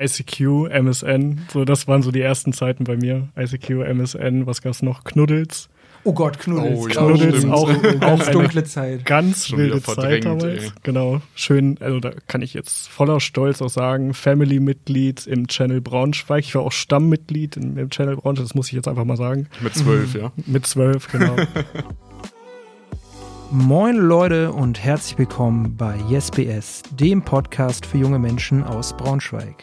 ICQ, MSN, so das waren so die ersten Zeiten bei mir. ICQ, MSN, was gab's noch? Knuddels. Oh Gott, Knuddels. Oh, ja, Knuddels stimmt. auch, auch ganz eine dunkle Zeit. Ganz Schon wilde Zeit damals. ey. Genau. Schön, also da kann ich jetzt voller Stolz auch sagen, Family-Mitglied im Channel Braunschweig. Ich war auch Stammmitglied im, im Channel Braunschweig, das muss ich jetzt einfach mal sagen. Mit zwölf, ja. Mit zwölf, genau. Moin Leute und herzlich willkommen bei YesBS, dem Podcast für junge Menschen aus Braunschweig.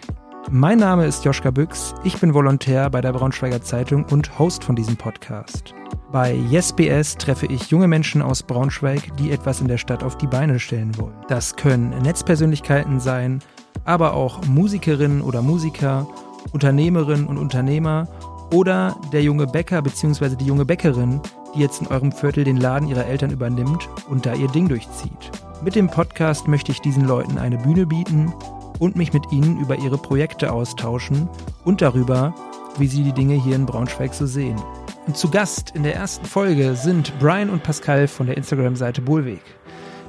Mein Name ist Joschka Büchs, ich bin Volontär bei der Braunschweiger Zeitung und Host von diesem Podcast. Bei YesBS treffe ich junge Menschen aus Braunschweig, die etwas in der Stadt auf die Beine stellen wollen. Das können Netzpersönlichkeiten sein, aber auch Musikerinnen oder Musiker, Unternehmerinnen und Unternehmer oder der junge Bäcker bzw. die junge Bäckerin, die jetzt in eurem Viertel den Laden ihrer Eltern übernimmt und da ihr Ding durchzieht. Mit dem Podcast möchte ich diesen Leuten eine Bühne bieten und mich mit ihnen über ihre Projekte austauschen und darüber, wie sie die Dinge hier in Braunschweig so sehen. Und zu Gast in der ersten Folge sind Brian und Pascal von der Instagram-Seite Bohlweg.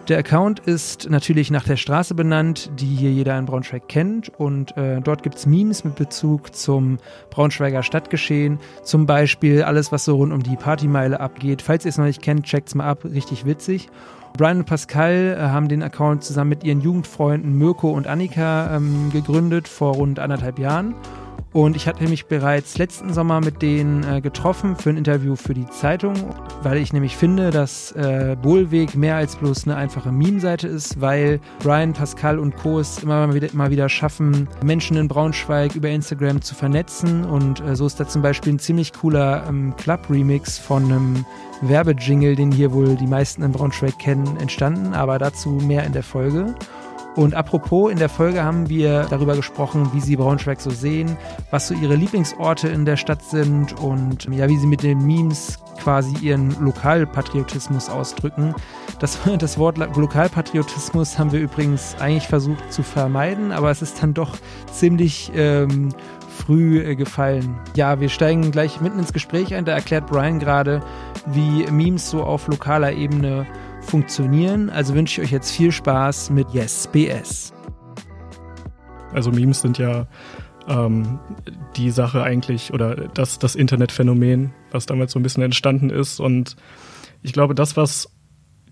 Der Account ist natürlich nach der Straße benannt, die hier jeder in Braunschweig kennt. Und äh, dort gibt's Memes mit Bezug zum Braunschweiger Stadtgeschehen. Zum Beispiel alles, was so rund um die Partymeile abgeht. Falls ihr es noch nicht kennt, checkt's mal ab. Richtig witzig. Brian und Pascal äh, haben den Account zusammen mit ihren Jugendfreunden Mirko und Annika ähm, gegründet vor rund anderthalb Jahren. Und ich hatte mich bereits letzten Sommer mit denen äh, getroffen für ein Interview für die Zeitung, weil ich nämlich finde, dass äh, Bohlweg mehr als bloß eine einfache Meme-Seite ist, weil Brian, Pascal und Co. es immer mal wieder, immer wieder schaffen, Menschen in Braunschweig über Instagram zu vernetzen. Und äh, so ist da zum Beispiel ein ziemlich cooler ähm, Club-Remix von einem Werbejingle, den hier wohl die meisten in Braunschweig kennen, entstanden. Aber dazu mehr in der Folge. Und apropos, in der Folge haben wir darüber gesprochen, wie sie Braunschweig so sehen, was so ihre Lieblingsorte in der Stadt sind und ja, wie sie mit den Memes quasi ihren Lokalpatriotismus ausdrücken. Das, das Wort Lokalpatriotismus haben wir übrigens eigentlich versucht zu vermeiden, aber es ist dann doch ziemlich ähm, früh äh, gefallen. Ja, wir steigen gleich mitten ins Gespräch ein. Da erklärt Brian gerade, wie Memes so auf lokaler Ebene funktionieren. Also wünsche ich euch jetzt viel Spaß mit Yes BS. Also Memes sind ja ähm, die Sache eigentlich oder das, das Internetphänomen, was damals so ein bisschen entstanden ist. Und ich glaube, das, was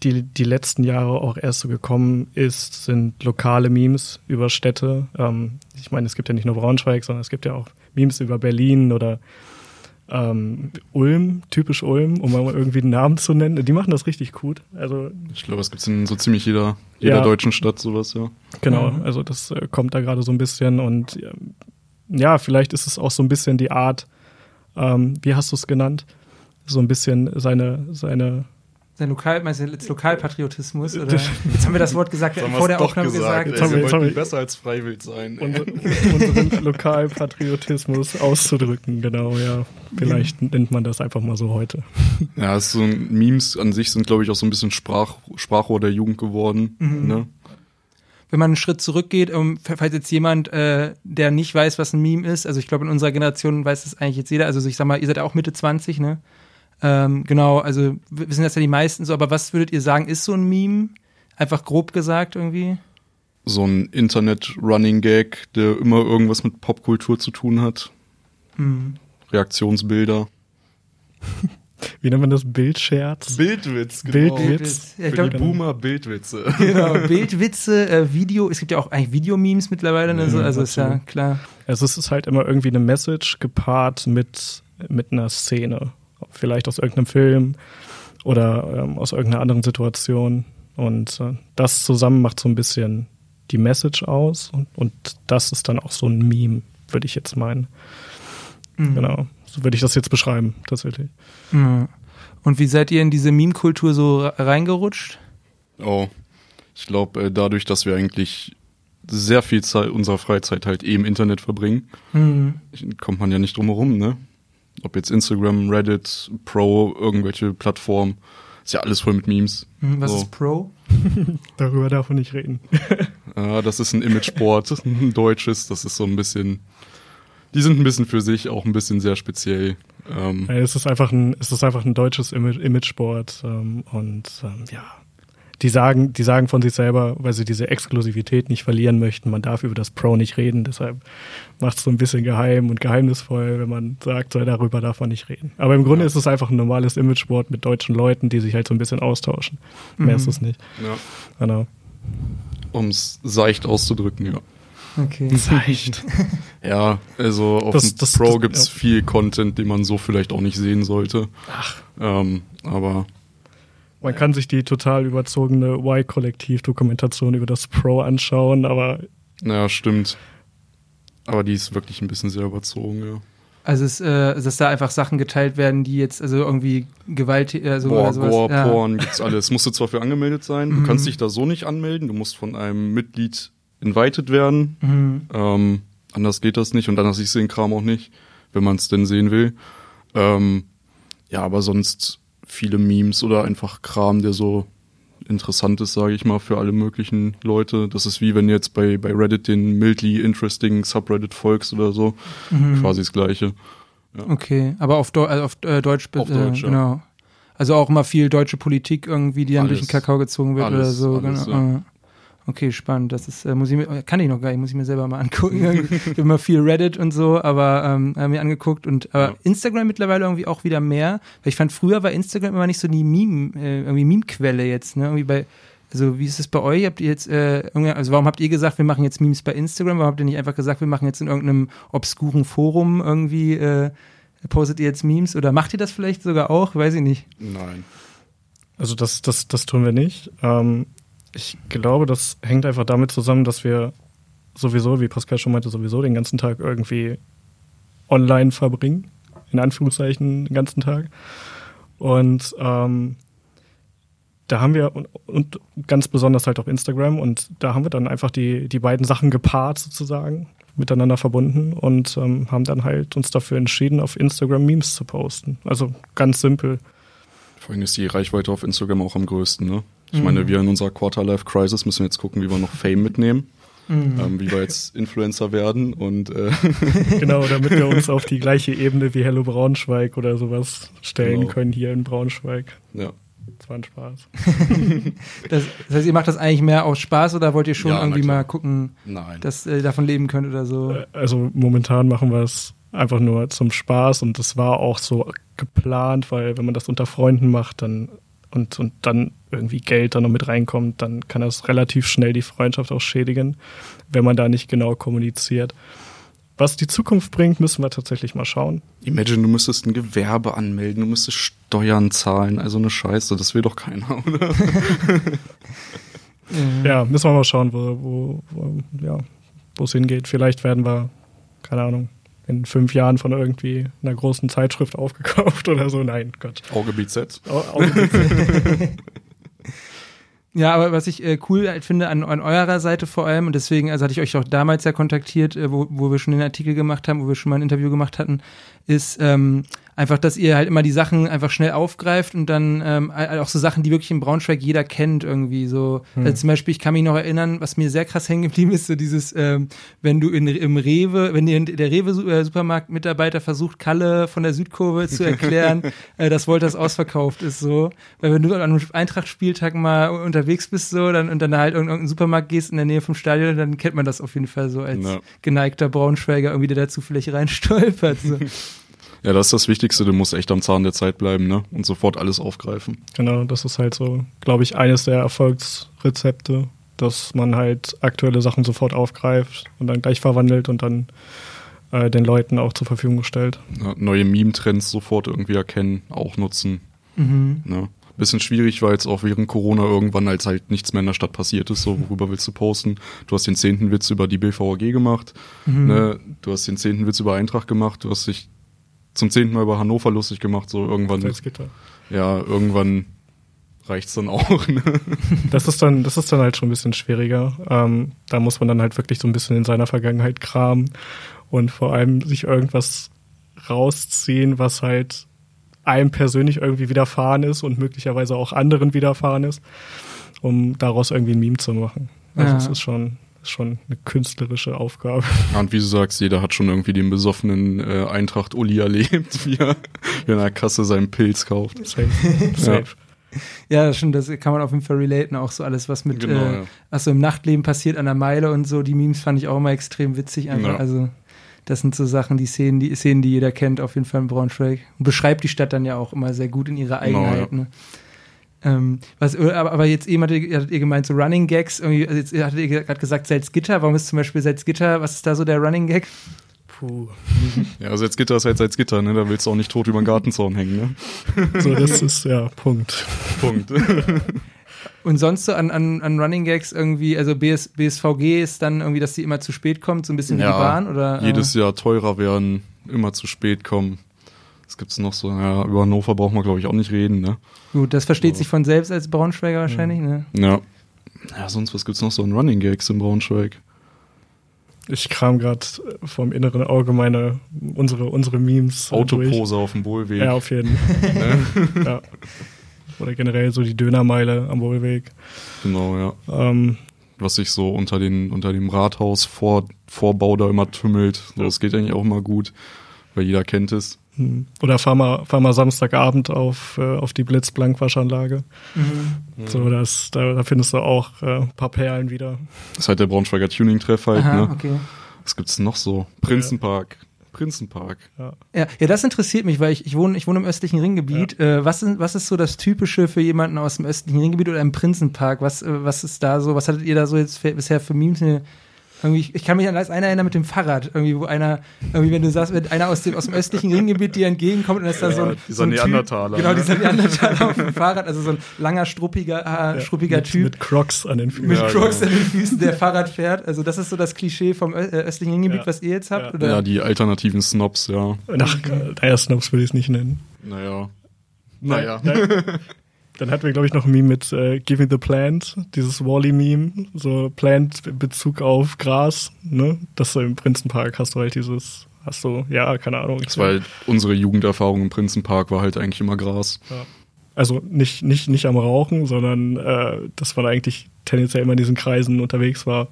die, die letzten Jahre auch erst so gekommen ist, sind lokale Memes über Städte. Ähm, ich meine, es gibt ja nicht nur Braunschweig, sondern es gibt ja auch Memes über Berlin oder ähm, Ulm, typisch Ulm, um mal irgendwie einen Namen zu nennen. Die machen das richtig gut. Also Ich glaube, es gibt in so ziemlich jeder, jeder Ja. deutschen Stadt sowas, ja. Genau, Mhm. also das äh, kommt da gerade so ein bisschen und ähm, ja, vielleicht ist es auch so ein bisschen die Art, ähm, wie hast du es genannt? So ein bisschen seine, seine, Sein Lokal, meinst du jetzt Lokalpatriotismus? Oder? Jetzt haben wir das Wort gesagt, Jetzt haben vor der Aufnahme gesagt. Jetzt haben wir- wir jetzt haben wir- besser als Freiwild sein. ey. unsere, unseren Lokalpatriotismus auszudrücken, genau, ja. Vielleicht nennt man das einfach mal so heute. Ja, so ein, Memes an sich sind, glaube ich, auch so ein bisschen Sprach, Sprachrohr der Jugend geworden. Mhm. Ne? Wenn man einen Schritt zurückgeht, um, falls jetzt jemand, äh, der nicht weiß, was ein Meme ist, also ich glaube, in unserer Generation weiß das eigentlich jetzt jeder, also ich sag mal, ihr seid ja auch Mitte 20, ne? Ähm, genau, also wissen das ja die meisten so, aber was würdet ihr sagen, ist so ein Meme? Einfach grob gesagt irgendwie? So ein Internet-Running-Gag, der immer irgendwas mit Popkultur zu tun hat. Hm. Reaktionsbilder. Wie nennt man das? Bildscherz? Bildwitz, genau. Bildwitz. Ja, ich Für die glaub, Boomer Bildwitze. genau, Bildwitze, äh, Video, es gibt ja auch eigentlich Videomemes mittlerweile, ne? so, Mhm, also ist ja klar. Also es ist halt immer irgendwie eine Message gepaart mit, mit einer Szene. Vielleicht aus irgendeinem Film oder ähm, aus irgendeiner anderen Situation. Und äh, das zusammen macht so ein bisschen die Message aus. Und, und das ist dann auch so ein Meme, würde ich jetzt meinen. Mhm. Genau. So würde ich das jetzt beschreiben, tatsächlich. Mhm. Und wie seid ihr in diese Meme-Kultur so re- reingerutscht? Oh, ich glaube, äh, dadurch, dass wir eigentlich sehr viel Zeit unserer Freizeit halt eh im Internet verbringen, Mhm. kommt man ja nicht drum herum, ne? Ob jetzt Instagram, Reddit, Pro, irgendwelche Plattformen, ist ja alles voll mit Memes. Mhm, Was So. ist Pro? Darüber darf man nicht reden. Ja, das ist ein Imagesport, ein deutsches, das ist so ein bisschen, die sind ein bisschen für sich, auch ein bisschen sehr speziell. Ähm, Es ist einfach ein, es ist einfach ein deutsches Image- Imagesport ähm, und ähm, ja, die sagen, die sagen von sich selber, weil sie diese Exklusivität nicht verlieren möchten, man darf über das Pro nicht reden, deshalb macht es so ein bisschen geheim und geheimnisvoll, wenn man sagt, so, darüber darf man nicht reden. Aber im Grunde ja. ist es einfach ein normales Imageboard mit deutschen Leuten, die sich halt so ein bisschen austauschen. Mhm. Mehr ist es nicht. Ja. Genau. Um es seicht auszudrücken, ja. Okay. Seicht. ja, also auf das, dem das, Pro gibt es ja. viel Content, den man so vielleicht auch nicht sehen sollte. Ach. Ähm, aber man kann sich die total überzogene Y-Kollektiv-Dokumentation über das Pro anschauen, aber. Naja, stimmt. Aber die ist wirklich ein bisschen sehr überzogen, ja. Also, es, äh, dass da einfach Sachen geteilt werden, die jetzt also irgendwie Gewalt. Also Boah, Gore, ja. Porn, gibt's alles. Musst du zwar für angemeldet sein, du mhm. kannst dich da so nicht anmelden, du musst von einem Mitglied invited werden. Mhm. Ähm, anders geht das nicht und anders siehst du den Kram auch nicht, wenn man es denn sehen will. Ähm, ja, aber sonst viele Memes oder einfach Kram, der so interessant ist, sage ich mal, für alle möglichen Leute. Das ist wie wenn du jetzt bei, bei Reddit den mildly interesting Subreddit folgst oder so. Mhm. Quasi das Gleiche. Ja. Okay, aber auf, Deu also auf äh, Deutsch, auf Deutsch äh, genau. Also auch immer viel deutsche Politik irgendwie, die dann alles, durch den Kakao gezogen wird alles, oder so. Alles, genau. Ja. Okay, spannend. Das ist, äh, muss ich mir, kann ich noch gar nicht, muss ich mir selber mal angucken. ich habe immer viel Reddit und so, aber ähm, mir angeguckt und aber ja. Instagram mittlerweile irgendwie auch wieder mehr. Weil ich fand, früher war Instagram immer nicht so die Meme, äh, irgendwie Meme-Quelle jetzt, ne? Irgendwie bei, also wie ist es bei euch? Habt ihr jetzt, äh, also warum habt ihr gesagt, wir machen jetzt Memes bei Instagram? Warum habt ihr nicht einfach gesagt, wir machen jetzt in irgendeinem obskuren Forum irgendwie, äh, postet ihr jetzt Memes oder macht ihr das vielleicht sogar auch? Weiß ich nicht. Nein. Also das, das, das tun wir nicht. Ähm, ich glaube, das hängt einfach damit zusammen, dass wir sowieso, wie Pascal schon meinte, sowieso den ganzen Tag irgendwie online verbringen. In Anführungszeichen den ganzen Tag. Und ähm, da haben wir, und, und, ganz besonders halt auf Instagram, und da haben wir dann einfach die, die beiden Sachen gepaart sozusagen, miteinander verbunden und ähm, haben dann halt uns dafür entschieden, auf Instagram Memes zu posten. Also ganz simpel. Vor allem ist die Reichweite auf Instagram auch am größten, ne? Ich mhm. meine, wir in unserer Quarter-Life-Crisis müssen jetzt gucken, wie wir noch Fame mitnehmen. Mhm. Ähm, wie wir jetzt Influencer werden und äh genau, damit wir uns auf die gleiche Ebene wie Hello Braunschweig oder sowas stellen genau. können hier in Braunschweig. Ja. Das war ein Spaß. das, das, heißt, ihr macht das eigentlich mehr aus Spaß oder wollt ihr schon ja, irgendwie mal gucken, Nein. dass ihr davon leben könnt oder so? Äh, also momentan machen wir es einfach nur zum Spaß und das war auch so geplant, weil wenn man das unter Freunden macht, dann und, und dann irgendwie Geld da noch mit reinkommt, dann kann das relativ schnell die Freundschaft auch schädigen, wenn man da nicht genau kommuniziert. Was die Zukunft bringt, müssen wir tatsächlich mal schauen. Imagine, du müsstest ein Gewerbe anmelden, du müsstest Steuern zahlen, also eine Scheiße, das will doch keiner, oder? ja, müssen wir mal schauen, wo, wo, wo ja, es hingeht. Vielleicht werden wir, keine Ahnung, in fünf Jahren von irgendwie einer großen Zeitschrift aufgekauft oder so. Nein, Gott. Auge BZ. Auge BZ. Ja, aber was ich äh, cool halt finde an, an eurer Seite vor allem, und deswegen, also hatte ich euch auch damals ja kontaktiert, äh, wo, wo wir schon den Artikel gemacht haben, wo wir schon mal ein Interview gemacht hatten, ist ähm, einfach, dass ihr halt immer die Sachen einfach schnell aufgreift und dann ähm, auch so Sachen, die wirklich im Braunschweig jeder kennt irgendwie so. Hm. Also zum Beispiel, ich kann mich noch erinnern, was mir sehr krass hängen geblieben ist, so dieses, ähm, wenn du in, im Rewe, wenn dir der Rewe-Supermarkt-Mitarbeiter versucht, Kalle von der Südkurve zu erklären, äh, dass Wolters ausverkauft ist so. Weil wenn du an einem Eintracht-Spieltag mal unterwegs bist so, dann und dann halt in irgendeinen Supermarkt gehst in der Nähe vom Stadion, dann kennt man das auf jeden Fall so als no. geneigter Braunschweiger irgendwie, der dazu vielleicht reinstolpert. So. Ja, das ist das Wichtigste, du musst echt am Zahn der Zeit bleiben, ne? Und sofort alles aufgreifen. Genau, das ist halt so, glaube ich, eines der Erfolgsrezepte, dass man halt aktuelle Sachen sofort aufgreift und dann gleich verwandelt und dann äh, den Leuten auch zur Verfügung stellt. Ja, neue Meme-Trends sofort irgendwie erkennen, auch nutzen. Mhm. Ne? Bisschen schwierig war jetzt auch während Corona irgendwann, als halt nichts mehr in der Stadt passiert ist, so worüber willst du posten? Du hast den zehnten Witz über die BVG gemacht, mhm. ne? du hast den zehnten Witz über Eintracht gemacht, du hast dich zum zehnten Mal über Hannover lustig gemacht, so irgendwann. Ja, irgendwann reicht's dann auch. Ne? Das ist dann, das ist dann halt schon ein bisschen schwieriger. Ähm, da muss man dann halt wirklich so ein bisschen in seiner Vergangenheit kramen und vor allem sich irgendwas rausziehen, was halt einem persönlich irgendwie widerfahren ist und möglicherweise auch anderen widerfahren ist, um daraus irgendwie ein Meme zu machen. Also ja. es ist schon, schon eine künstlerische Aufgabe. Ja, und wie du sagst, jeder hat schon irgendwie den besoffenen äh, Eintracht Uli erlebt, wie er in der Kasse seinen Pilz kauft. Safe. Safe. ja, schon, das kann man auf jeden Fall relaten, auch so alles, was mit, Genau, äh, ja. was so im Nachtleben passiert an der Meile und so, die Memes fand ich auch immer extrem witzig einfach. Ja. Also, das sind so Sachen, die Szenen, die Szenen, die jeder kennt, auf jeden Fall in Braunschweig. Und beschreibt die Stadt dann ja auch immer sehr gut in ihrer Genau, Eigenheit. ja. Ne? Ähm, was, aber, aber jetzt eben hattet ihr, hattet ihr gemeint, so Running Gags, irgendwie, also jetzt hattet ihr gerade gesagt Salzgitter, warum ist zum Beispiel Salzgitter, was ist da so der Running Gag? Puh. Ja, also jetzt Gitter ist halt jetzt Gitter, ne? Da willst du auch nicht tot über den Gartenzaun hängen, ne? So, das ist ja Punkt. Punkt. Und sonst so an, an, an Running Gags irgendwie, also BS, BSVG ist dann irgendwie, dass die immer zu spät kommt, so ein bisschen wie die Bahn oder? äh, jedes Jahr teurer werden, immer zu spät kommen. Was gibt's noch so? Ja, über Hannover braucht man, glaube ich, auch nicht reden, ne? Gut, das versteht sich von selbst als Braunschweiger wahrscheinlich, ne? Ja. Ja, sonst, was gibt's noch so an Running Gags in Braunschweig? Ich kram gerade vom inneren Auge meine, unsere, unsere Memes. durch. Autopose auf dem Bohlweg. Ja, auf jeden Fall. ja. Oder generell so die Dönermeile am Wohlweg. Genau, ja. Ähm, Was sich so unter, den, unter dem Rathaus vor, Vorbau da immer tümmelt. So, das geht eigentlich auch immer gut, weil jeder kennt es. Hm. oder fahr mal, fahr mal Samstagabend auf, äh, auf die Blitzblankwaschanlage. So, das, da, da findest du auch äh, ein paar Perlen wieder. Das ist halt der Braunschweiger Tuning-Treff halt, Aha, ne? okay. Was gibt's noch so? Prinzenpark. Prinzenpark. Ja, ja, das interessiert mich, weil ich, ich, wohne, ich wohne im östlichen Ringgebiet. Äh, was, sind, was ist so das Typische für jemanden aus dem östlichen Ringgebiet oder im Prinzenpark? Was, äh, was ist da so, was hattet ihr da so jetzt für, bisher für Memes? Irgendwie, ich- ich kann mich an als einer erinnern mit dem Fahrrad, irgendwie, wo einer, irgendwie, wenn du sagst, wenn einer aus dem, aus dem östlichen Ringgebiet dir entgegenkommt und ist da so ein, dieser so ein Neandertaler, Typ, genau, dieser Neandertaler auf dem Fahrrad, also so ein langer, struppiger, äh, struppiger mit, Typ Mit Crocs an den Füßen. mit Ja, Crocs genau. an den Füßen, der Fahrrad fährt. Also das ist so das Klischee vom ö- äh, östlichen Ringgebiet, Ja. was ihr jetzt habt? Ja. Oder? Ja, die alternativen Snobs, ja. Nach naja, Snobs würde ich es nicht nennen. Naja. Naja. Dann hatten wir, glaube ich, noch ein Meme mit äh, Giving the Plant, dieses Wally-Meme, so Plant in Bezug auf Gras, ne? Das so im Prinzenpark hast du halt dieses, hast du, ja, keine Ahnung. Das war halt unsere Jugenderfahrung im Prinzenpark, war halt eigentlich immer Gras. Also nicht, nicht, nicht am Rauchen, sondern äh, dass man eigentlich tendenziell immer in diesen Kreisen unterwegs war.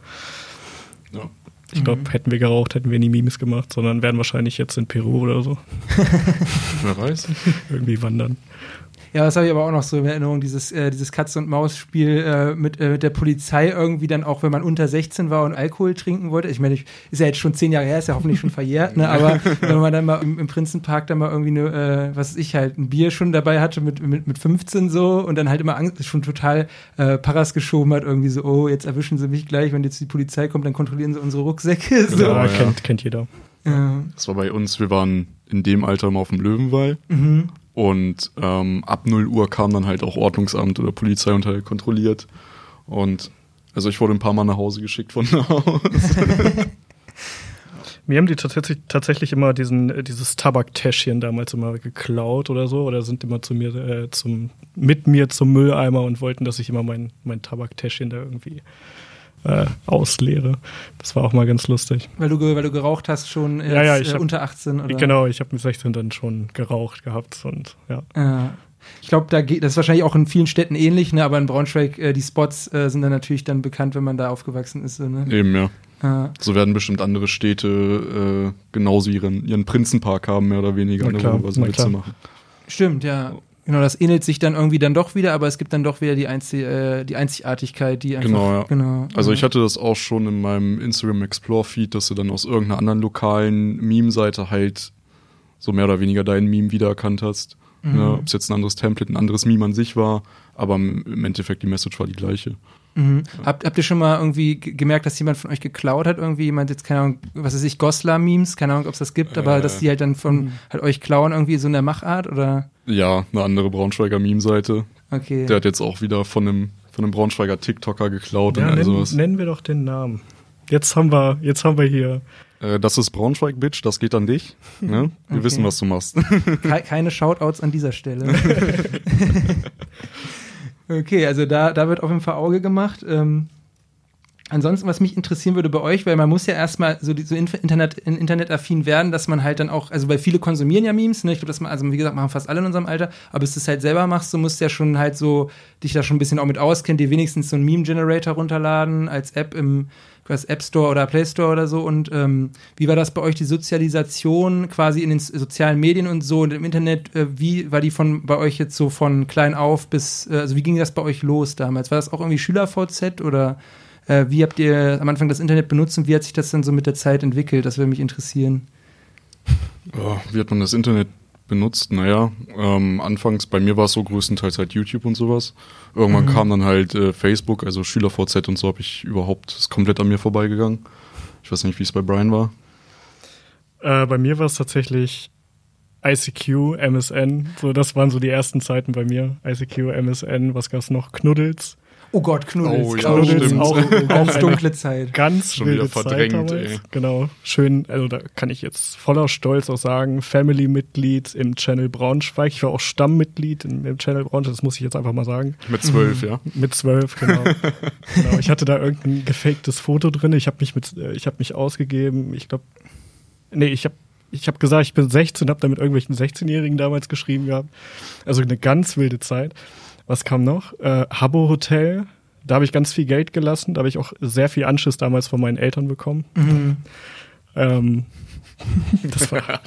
Ja. Ich glaube, hätten wir geraucht, hätten wir nie Memes gemacht, sondern wären wahrscheinlich jetzt in Peru oder so Wer weiß. Mhm. irgendwie wandern. Ja, das habe ich aber auch noch so in Erinnerung, dieses, äh, dieses Katz-und-Maus-Spiel äh, mit, äh, mit der Polizei irgendwie dann auch, wenn man unter 16 war und Alkohol trinken wollte. Ich meine, ich, ist ja jetzt schon zehn Jahre her, ist ja hoffentlich schon verjährt, ne? aber wenn man dann mal im, im Prinzenpark dann mal irgendwie eine, äh, was weiß ich halt, ein Bier schon dabei hatte mit, mit, mit 15 so und dann halt immer Angst, schon total äh, Paras geschoben hat, irgendwie so, oh, jetzt erwischen sie mich gleich, wenn jetzt die Polizei kommt, dann kontrollieren sie unsere Rucksäcke. So. Ja, Ja. Kennt, kennt jeder. Ja. Das war bei uns, wir waren in dem Alter immer auf dem Löwenwall. Mhm. Und ähm, ab 0 Uhr kam dann halt auch Ordnungsamt oder Polizei und halt kontrolliert. Und also ich wurde ein paar Mal nach Hause geschickt von da aus. Mir haben die tatsächlich, tatsächlich immer diesen, äh, dieses Tabaktäschchen damals immer geklaut oder so, oder sind immer zu mir, äh, zum, mit mir zum Mülleimer und wollten, dass ich immer mein, mein Tabaktäschchen da irgendwie äh, ausleere. Das war auch mal ganz lustig. Weil, du, weil du geraucht hast schon Ja, ja, ich äh, hab- unter 18 oder? Genau, ich habe mit 16 dann schon geraucht gehabt und ja. Ja. Ich glaube, da geht, das ist wahrscheinlich auch in vielen Städten ähnlich, ne? aber in Braunschweig, äh, die Spots äh, sind dann natürlich dann bekannt, wenn man da aufgewachsen ist. So, ne? Eben, ja. Ja. So werden bestimmt andere Städte äh, genauso ihren, ihren Prinzenpark haben, mehr oder weniger, ne, worüber sie Witze machen. Stimmt, ja. Genau, das ähnelt sich dann irgendwie dann doch wieder, aber es gibt dann doch wieder die, Einzi äh, die Einzigartigkeit, die einfach. Genau, ja. genau Also ja. ich hatte das auch schon in meinem Instagram Explore Feed, dass du dann aus irgendeiner anderen lokalen Meme-Seite halt so mehr oder weniger deinen Meme wiedererkannt hast. Mhm. Ne, Ob es jetzt ein anderes Template, ein anderes Meme an sich war, aber im Endeffekt die Message war die gleiche. Mhm. Habt, habt ihr schon mal irgendwie ge- gemerkt, dass jemand von euch geklaut hat? Irgendwie jemand jetzt, keine Ahnung, was weiß ich, Goslar-Memes, keine Ahnung, ob es das gibt, aber Äh. dass die halt dann von halt euch klauen, irgendwie so in der Machart oder? Ja, eine andere Braunschweiger Meme-Seite. Okay. Der hat jetzt auch wieder von einem, von einem Braunschweiger TikToker geklaut ja und all nennen, sowas. nennen wir doch den Namen. Jetzt haben wir, jetzt haben wir hier. Äh, das ist Braunschweig, Bitch, das geht an dich. Ne? Wir Okay. wissen, was du machst. Ke keine Shoutouts an dieser Stelle. okay, also da, da wird auf jeden Fall Auge gemacht. Ähm, Ansonsten, was mich interessieren würde bei euch, weil man muss ja erstmal so, so Internet, internetaffin werden, dass man halt dann auch, also weil viele konsumieren ja Memes, ne? Ich glaube, dass man, also wie gesagt, machen fast alle in unserem Alter, aber bis du es halt selber machst, du musst ja schon halt so dich da schon ein bisschen auch mit auskennen, dir wenigstens so einen Meme-Generator runterladen als App im was App Store oder Play Store oder so. Und ähm, wie war das bei euch, die Sozialisation quasi in den sozialen Medien und so und im Internet? Äh, wie war die von bei euch jetzt so von klein auf bis, äh, also wie ging das bei euch los damals? War das auch irgendwie Schüler-VZ oder äh, wie habt ihr am Anfang das Internet benutzt und wie hat sich das dann so mit der Zeit entwickelt? Das würde mich interessieren. Ja, wie hat man das Internet benutzt? Naja, ähm, anfangs bei mir war es so größtenteils halt YouTube und sowas. Irgendwann mhm. kam dann halt äh, Facebook, also SchülerVZ und so habe ich überhaupt, ist komplett an mir vorbeigegangen. Ich weiß nicht, wie es bei Brian war. Äh, bei mir war es tatsächlich ICQ, MSN. So, das waren so die ersten Zeiten bei mir. ICQ, MSN, was gab's noch? Knuddels. Oh Gott, Knuddels. Oh, ja, Knuddels stimmt. auch, ganz dunkle Zeit. Ganz Schon wilde wieder verdrängt, Zeit ey. Genau, schön, also da kann ich jetzt voller Stolz auch sagen, Family-Mitglied im Channel Braunschweig. Ich war auch Stammmitglied im, im Channel Braunschweig, das muss ich jetzt einfach mal sagen. Mit zwölf, ja. Mit zwölf, genau. genau. Ich hatte da irgendein gefaktes Foto drin. Ich habe mich mit, äh, ich habe mich ausgegeben. Ich glaube, nee, ich habe ich habe gesagt, ich bin 16, habe da mit irgendwelchen 16-Jährigen damals geschrieben gehabt. Also eine ganz wilde Zeit. Was kam noch? Äh, Habbo Hotel. Da habe ich ganz viel Geld gelassen. Da habe ich auch sehr viel Anschiss damals von meinen Eltern bekommen. Mhm. Ähm, das war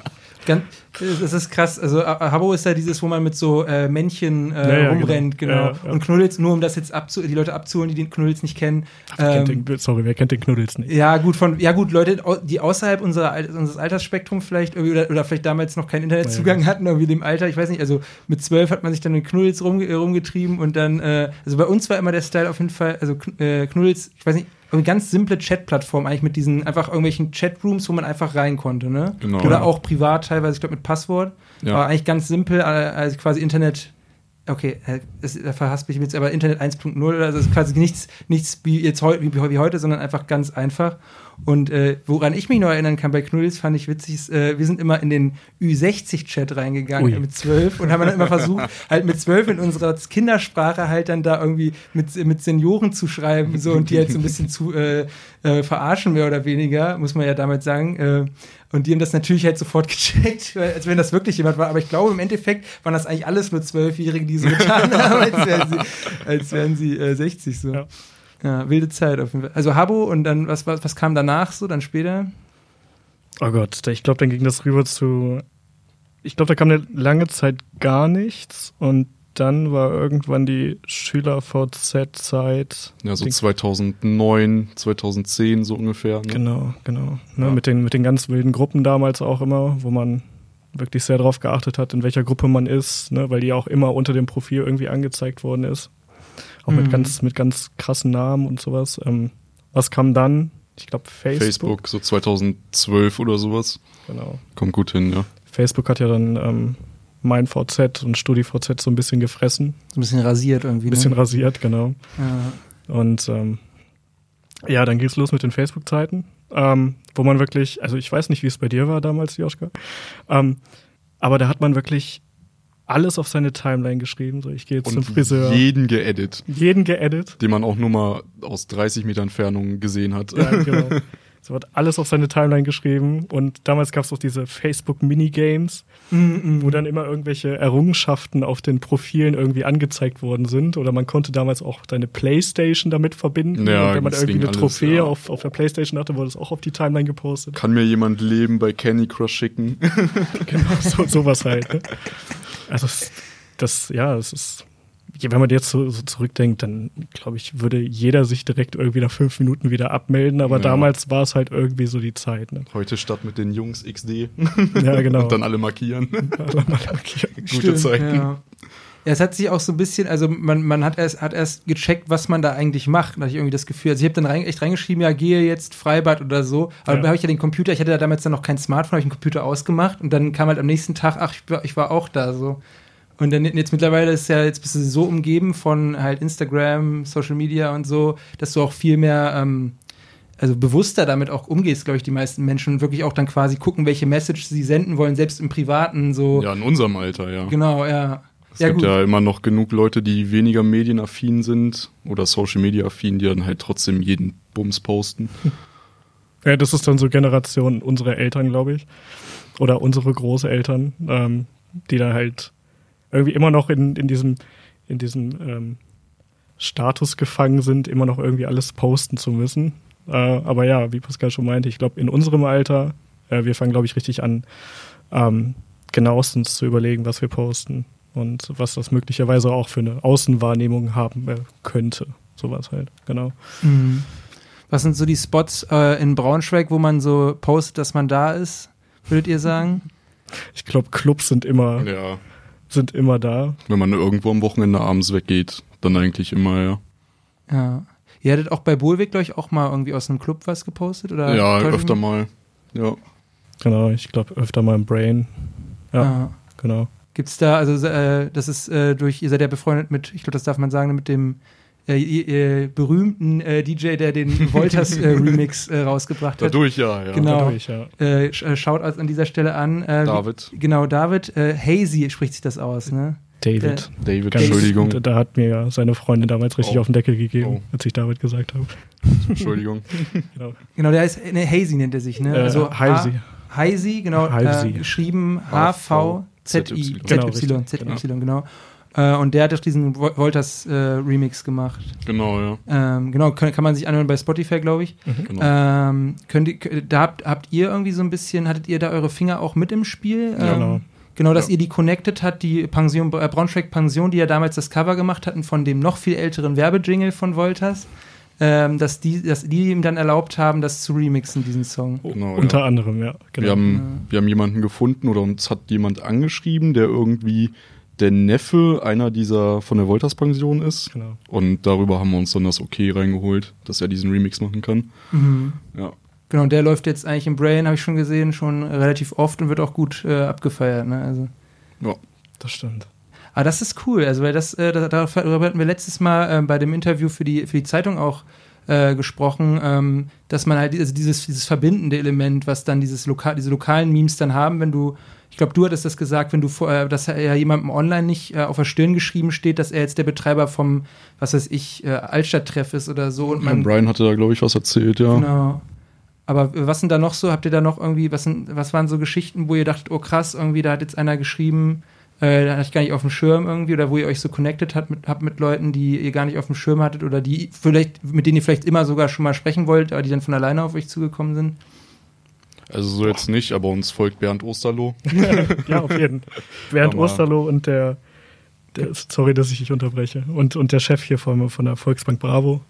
Ganz, das ist krass. Also äh, Habbo ist ja dieses, wo man mit so äh, Männchen äh, Ja, ja, rumrennt, genau. genau. Ja, ja. Und Knuddels, nur um das jetzt abzu die Leute abzuholen, die den Knuddels nicht kennen. wer Ähm, kennt den, sorry, wer kennt den Knuddels nicht? ja, gut, von, ja gut, Leute, die außerhalb unserer, unseres Altersspektrums vielleicht oder, oder vielleicht damals noch keinen Internetzugang hatten, irgendwie dem Alter, ich weiß nicht, also mit zwölf hat man sich dann mit Knuddels rum, äh, rumgetrieben und dann, äh, also bei uns war immer der Style auf jeden Fall, also äh, Knuddels, ich weiß nicht, eine ganz simple Chat-Plattform eigentlich mit diesen einfach irgendwelchen Chatrooms, wo man einfach rein konnte, ne? Genau. Oder Ja. auch privat teilweise, ich glaube mit Passwort. Ja. Aber eigentlich ganz simpel, äh, also quasi Internet. Okay, da verhaspel ich mich jetzt, aber Internet 1.0, also es ist quasi nichts, nichts wie jetzt heu, wie, wie heute, sondern einfach ganz einfach. Und äh, woran ich mich noch erinnern kann bei Knuddels, fand ich witzig, ist, äh, wir sind immer in den Ü60-Chat reingegangen Ui. mit zwölf und haben dann immer versucht, halt mit zwölf in unserer Kindersprache halt dann da irgendwie mit, mit Senioren zu schreiben so und die halt so ein bisschen zu äh, äh, verarschen, mehr oder weniger, muss man ja damit sagen. Äh, und die haben das natürlich halt sofort gecheckt, als wenn das wirklich jemand war. Aber ich glaube, im Endeffekt waren das eigentlich alles nur Zwölfjährige, die so getan haben, als wären sie, als wären sie äh, 60 so. Ja. Ja. wilde Zeit auf jeden Fall. Also Habbo und dann, was, was, was kam danach so, dann später? Oh Gott, ich glaube, dann ging das rüber zu. Ich glaube, da kam eine lange Zeit gar nichts und dann war irgendwann die Schüler-VZ-Zeit. Ja, so Den- 2009, 2010 so ungefähr. Ne? Genau, genau. Ne, Ja. mit, den, mit den ganz wilden Gruppen damals auch immer, wo man wirklich sehr darauf geachtet hat, in welcher Gruppe man ist, ne, weil die auch immer unter dem Profil irgendwie angezeigt worden ist. Auch Mhm. mit, ganz, mit ganz krassen Namen und sowas. Ähm, was kam dann? Ich glaube, Facebook. Facebook, so 2012 oder sowas. Genau. Kommt gut hin, ja. Facebook hat ja dann ähm, mein VZ und StudiVZ so ein bisschen gefressen, So ein bisschen rasiert irgendwie. ein bisschen ne? rasiert, genau. ja. Und ähm, ja, dann ging es los mit den Facebook-Zeiten, ähm, wo man wirklich, also ich weiß nicht, wie es bei dir war damals, Joschka, ähm, aber da hat man wirklich alles auf seine Timeline geschrieben. So, ich gehe jetzt zum Und Friseur. jeden geedit, jeden geedit. den man auch nur mal aus 30 Meter Entfernung gesehen hat. Ja, genau. So wird alles auf seine Timeline geschrieben. Und damals gab es auch diese Facebook-Minigames, Mhm, wo dann immer irgendwelche Errungenschaften auf den Profilen irgendwie angezeigt worden sind. Oder man konnte damals auch deine Playstation damit verbinden. Ja, und wenn man irgendwie eine alles, Trophäe ja. auf, auf der Playstation hatte, wurde es auch auf die Timeline gepostet. Kann mir jemand Leben bei Candy Crush schicken? genau, so, sowas halt. Ne? Also das, ja, es ist, wenn man jetzt so, so zurückdenkt, dann glaube ich, würde jeder sich direkt irgendwie nach fünf Minuten wieder abmelden. Aber Ja. damals war es halt irgendwie so die Zeit. Ne? Heute statt mit den Jungs XD Ja, genau. und dann alle markieren. Okay. Gute Stimmt, Zeiten. Ja. Ja, es hat sich auch so ein bisschen, also man, man hat, erst, hat erst gecheckt, was man da eigentlich macht. Da hatte ich irgendwie das Gefühl. Also ich habe dann rein, echt reingeschrieben, ja, gehe jetzt Freibad oder so. Aber Ja. dann habe ich ja den Computer, ich hatte da damals dann noch kein Smartphone, habe ich den Computer ausgemacht und dann kam halt am nächsten Tag, ach, ich war, ich war auch da so. Und dann jetzt mittlerweile ist ja, jetzt bist du so umgeben von halt Instagram, Social Media und so, dass du auch viel mehr, ähm, also bewusster damit auch umgehst, glaube ich, die meisten Menschen und wirklich auch dann quasi gucken, welche Message sie senden wollen, selbst im Privaten so. Ja, in unserem Alter, ja. Genau, ja. Es Ja, gibt gut. ja immer noch genug Leute, die weniger medienaffin sind oder Social Media affin, die dann halt trotzdem jeden Bums posten. Ja, das ist dann so Generation unserer Eltern, glaube ich. Oder unsere Großeltern, ähm, die da halt irgendwie immer noch in, in diesem, in diesem ähm, Status gefangen sind, immer noch irgendwie alles posten zu müssen. Äh, aber ja, wie Pascal schon meinte, ich glaube, in unserem Alter, äh, wir fangen, glaube ich, richtig an, ähm, genauestens zu überlegen, was wir posten und was das möglicherweise auch für eine Außenwahrnehmung haben äh, könnte. Sowas halt, genau. Mhm. Was sind so die Spots äh, in Braunschweig, wo man so postet, dass man da ist? Würdet ihr sagen? Ich glaube, Clubs sind immer, Ja. sind immer da. Wenn man irgendwo am Wochenende abends weggeht, dann eigentlich immer, ja. Ja. Ihr hattet auch bei Bolwig, glaube ich, auch mal irgendwie aus einem Club was gepostet? Oder ja, öfter mal. Ja. Genau, ich glaube öfter mal im Brain. Ja, Ja. genau. Gibt's da, also äh, das ist äh, durch, ihr seid ja befreundet mit, ich glaube, das darf man sagen, mit dem äh, äh, berühmten äh, DJ, der den Wolters äh, Remix äh, rausgebracht hat. Dadurch ja, ja. Genau. Dadurch, ja. Sch- schaut also an dieser Stelle an. Äh, wie- David. Genau, David. Äh, Hazy spricht sich das aus, ne? David. David, Ganz- Entschuldigung. Da, da hat mir ja seine Freundin damals richtig Oh. auf den Deckel gegeben, Oh. als ich David gesagt habe. Entschuldigung. Genau. Genau, der heißt, ne, Hazy nennt er sich, ne? Äh, also Halsey. Ha- Hazy, genau. Äh, geschrieben H-V-Z-I. Genau, ZY, ZY, genau. Äh, und der hat doch diesen Wo- Wolters äh, Remix gemacht. Genau, ja. Ähm, genau, kann, kann man sich anhören bei Spotify, glaube ich. Genau. Ähm, könnt da habt, habt ihr irgendwie so ein bisschen, hattet ihr da eure Finger auch mit im Spiel? Ähm, genau. Genau, dass Ja. ihr die connected hat, die Pension, äh, Braunschweig Pension, die ja damals das Cover gemacht hatten von dem noch viel älteren Werbejingle von Wolters, ähm, dass, die, dass die ihm dann erlaubt haben, das zu remixen, diesen Song. Genau, Unter ja. anderem, ja. Genau. Wir, haben, wir haben jemanden gefunden oder uns hat jemand angeschrieben, der irgendwie der Neffe einer dieser von der Wolters-Pension ist. genau. Und darüber haben wir uns dann das Okay reingeholt, dass er diesen Remix machen kann. Mhm. Ja. Genau, und der läuft jetzt eigentlich im Brain, habe ich schon gesehen, schon relativ oft und wird auch gut äh, abgefeiert. Ne? Also. Ja. Das stimmt. Aber das ist cool, also weil das, äh, darüber hatten wir letztes Mal äh, bei dem Interview für die, für die Zeitung auch äh, gesprochen, ähm, dass man halt also dieses, dieses verbindende Element, was dann dieses lokal, diese lokalen Memes dann haben, wenn du, ich glaube, du hattest das gesagt, wenn du vor, äh, dass ja jemandem online nicht äh, auf der Stirn geschrieben steht, dass er jetzt der Betreiber vom, was weiß ich, äh, Altstadttreff ist oder so und man, Brian hatte da, glaube ich, was erzählt, ja. Genau. Aber was sind da noch so? Habt ihr da noch irgendwie, was, sind, was waren so Geschichten, wo ihr dachtet, oh krass, irgendwie, da hat jetzt einer geschrieben, äh, da hatte ich gar nicht auf dem Schirm irgendwie, oder wo ihr euch so connected habt mit, habt mit Leuten, die ihr gar nicht auf dem Schirm hattet oder die vielleicht, mit denen ihr vielleicht immer sogar schon mal sprechen wollt, aber die dann von alleine auf euch zugekommen sind? Also so jetzt nicht, aber uns folgt Bernd Osterloh. Ja, auf jeden Fall. Bernd Aber- Osterloh und der, der, sorry, dass ich dich unterbreche, und, und der Chef hier von, von der Volksbank Bravo.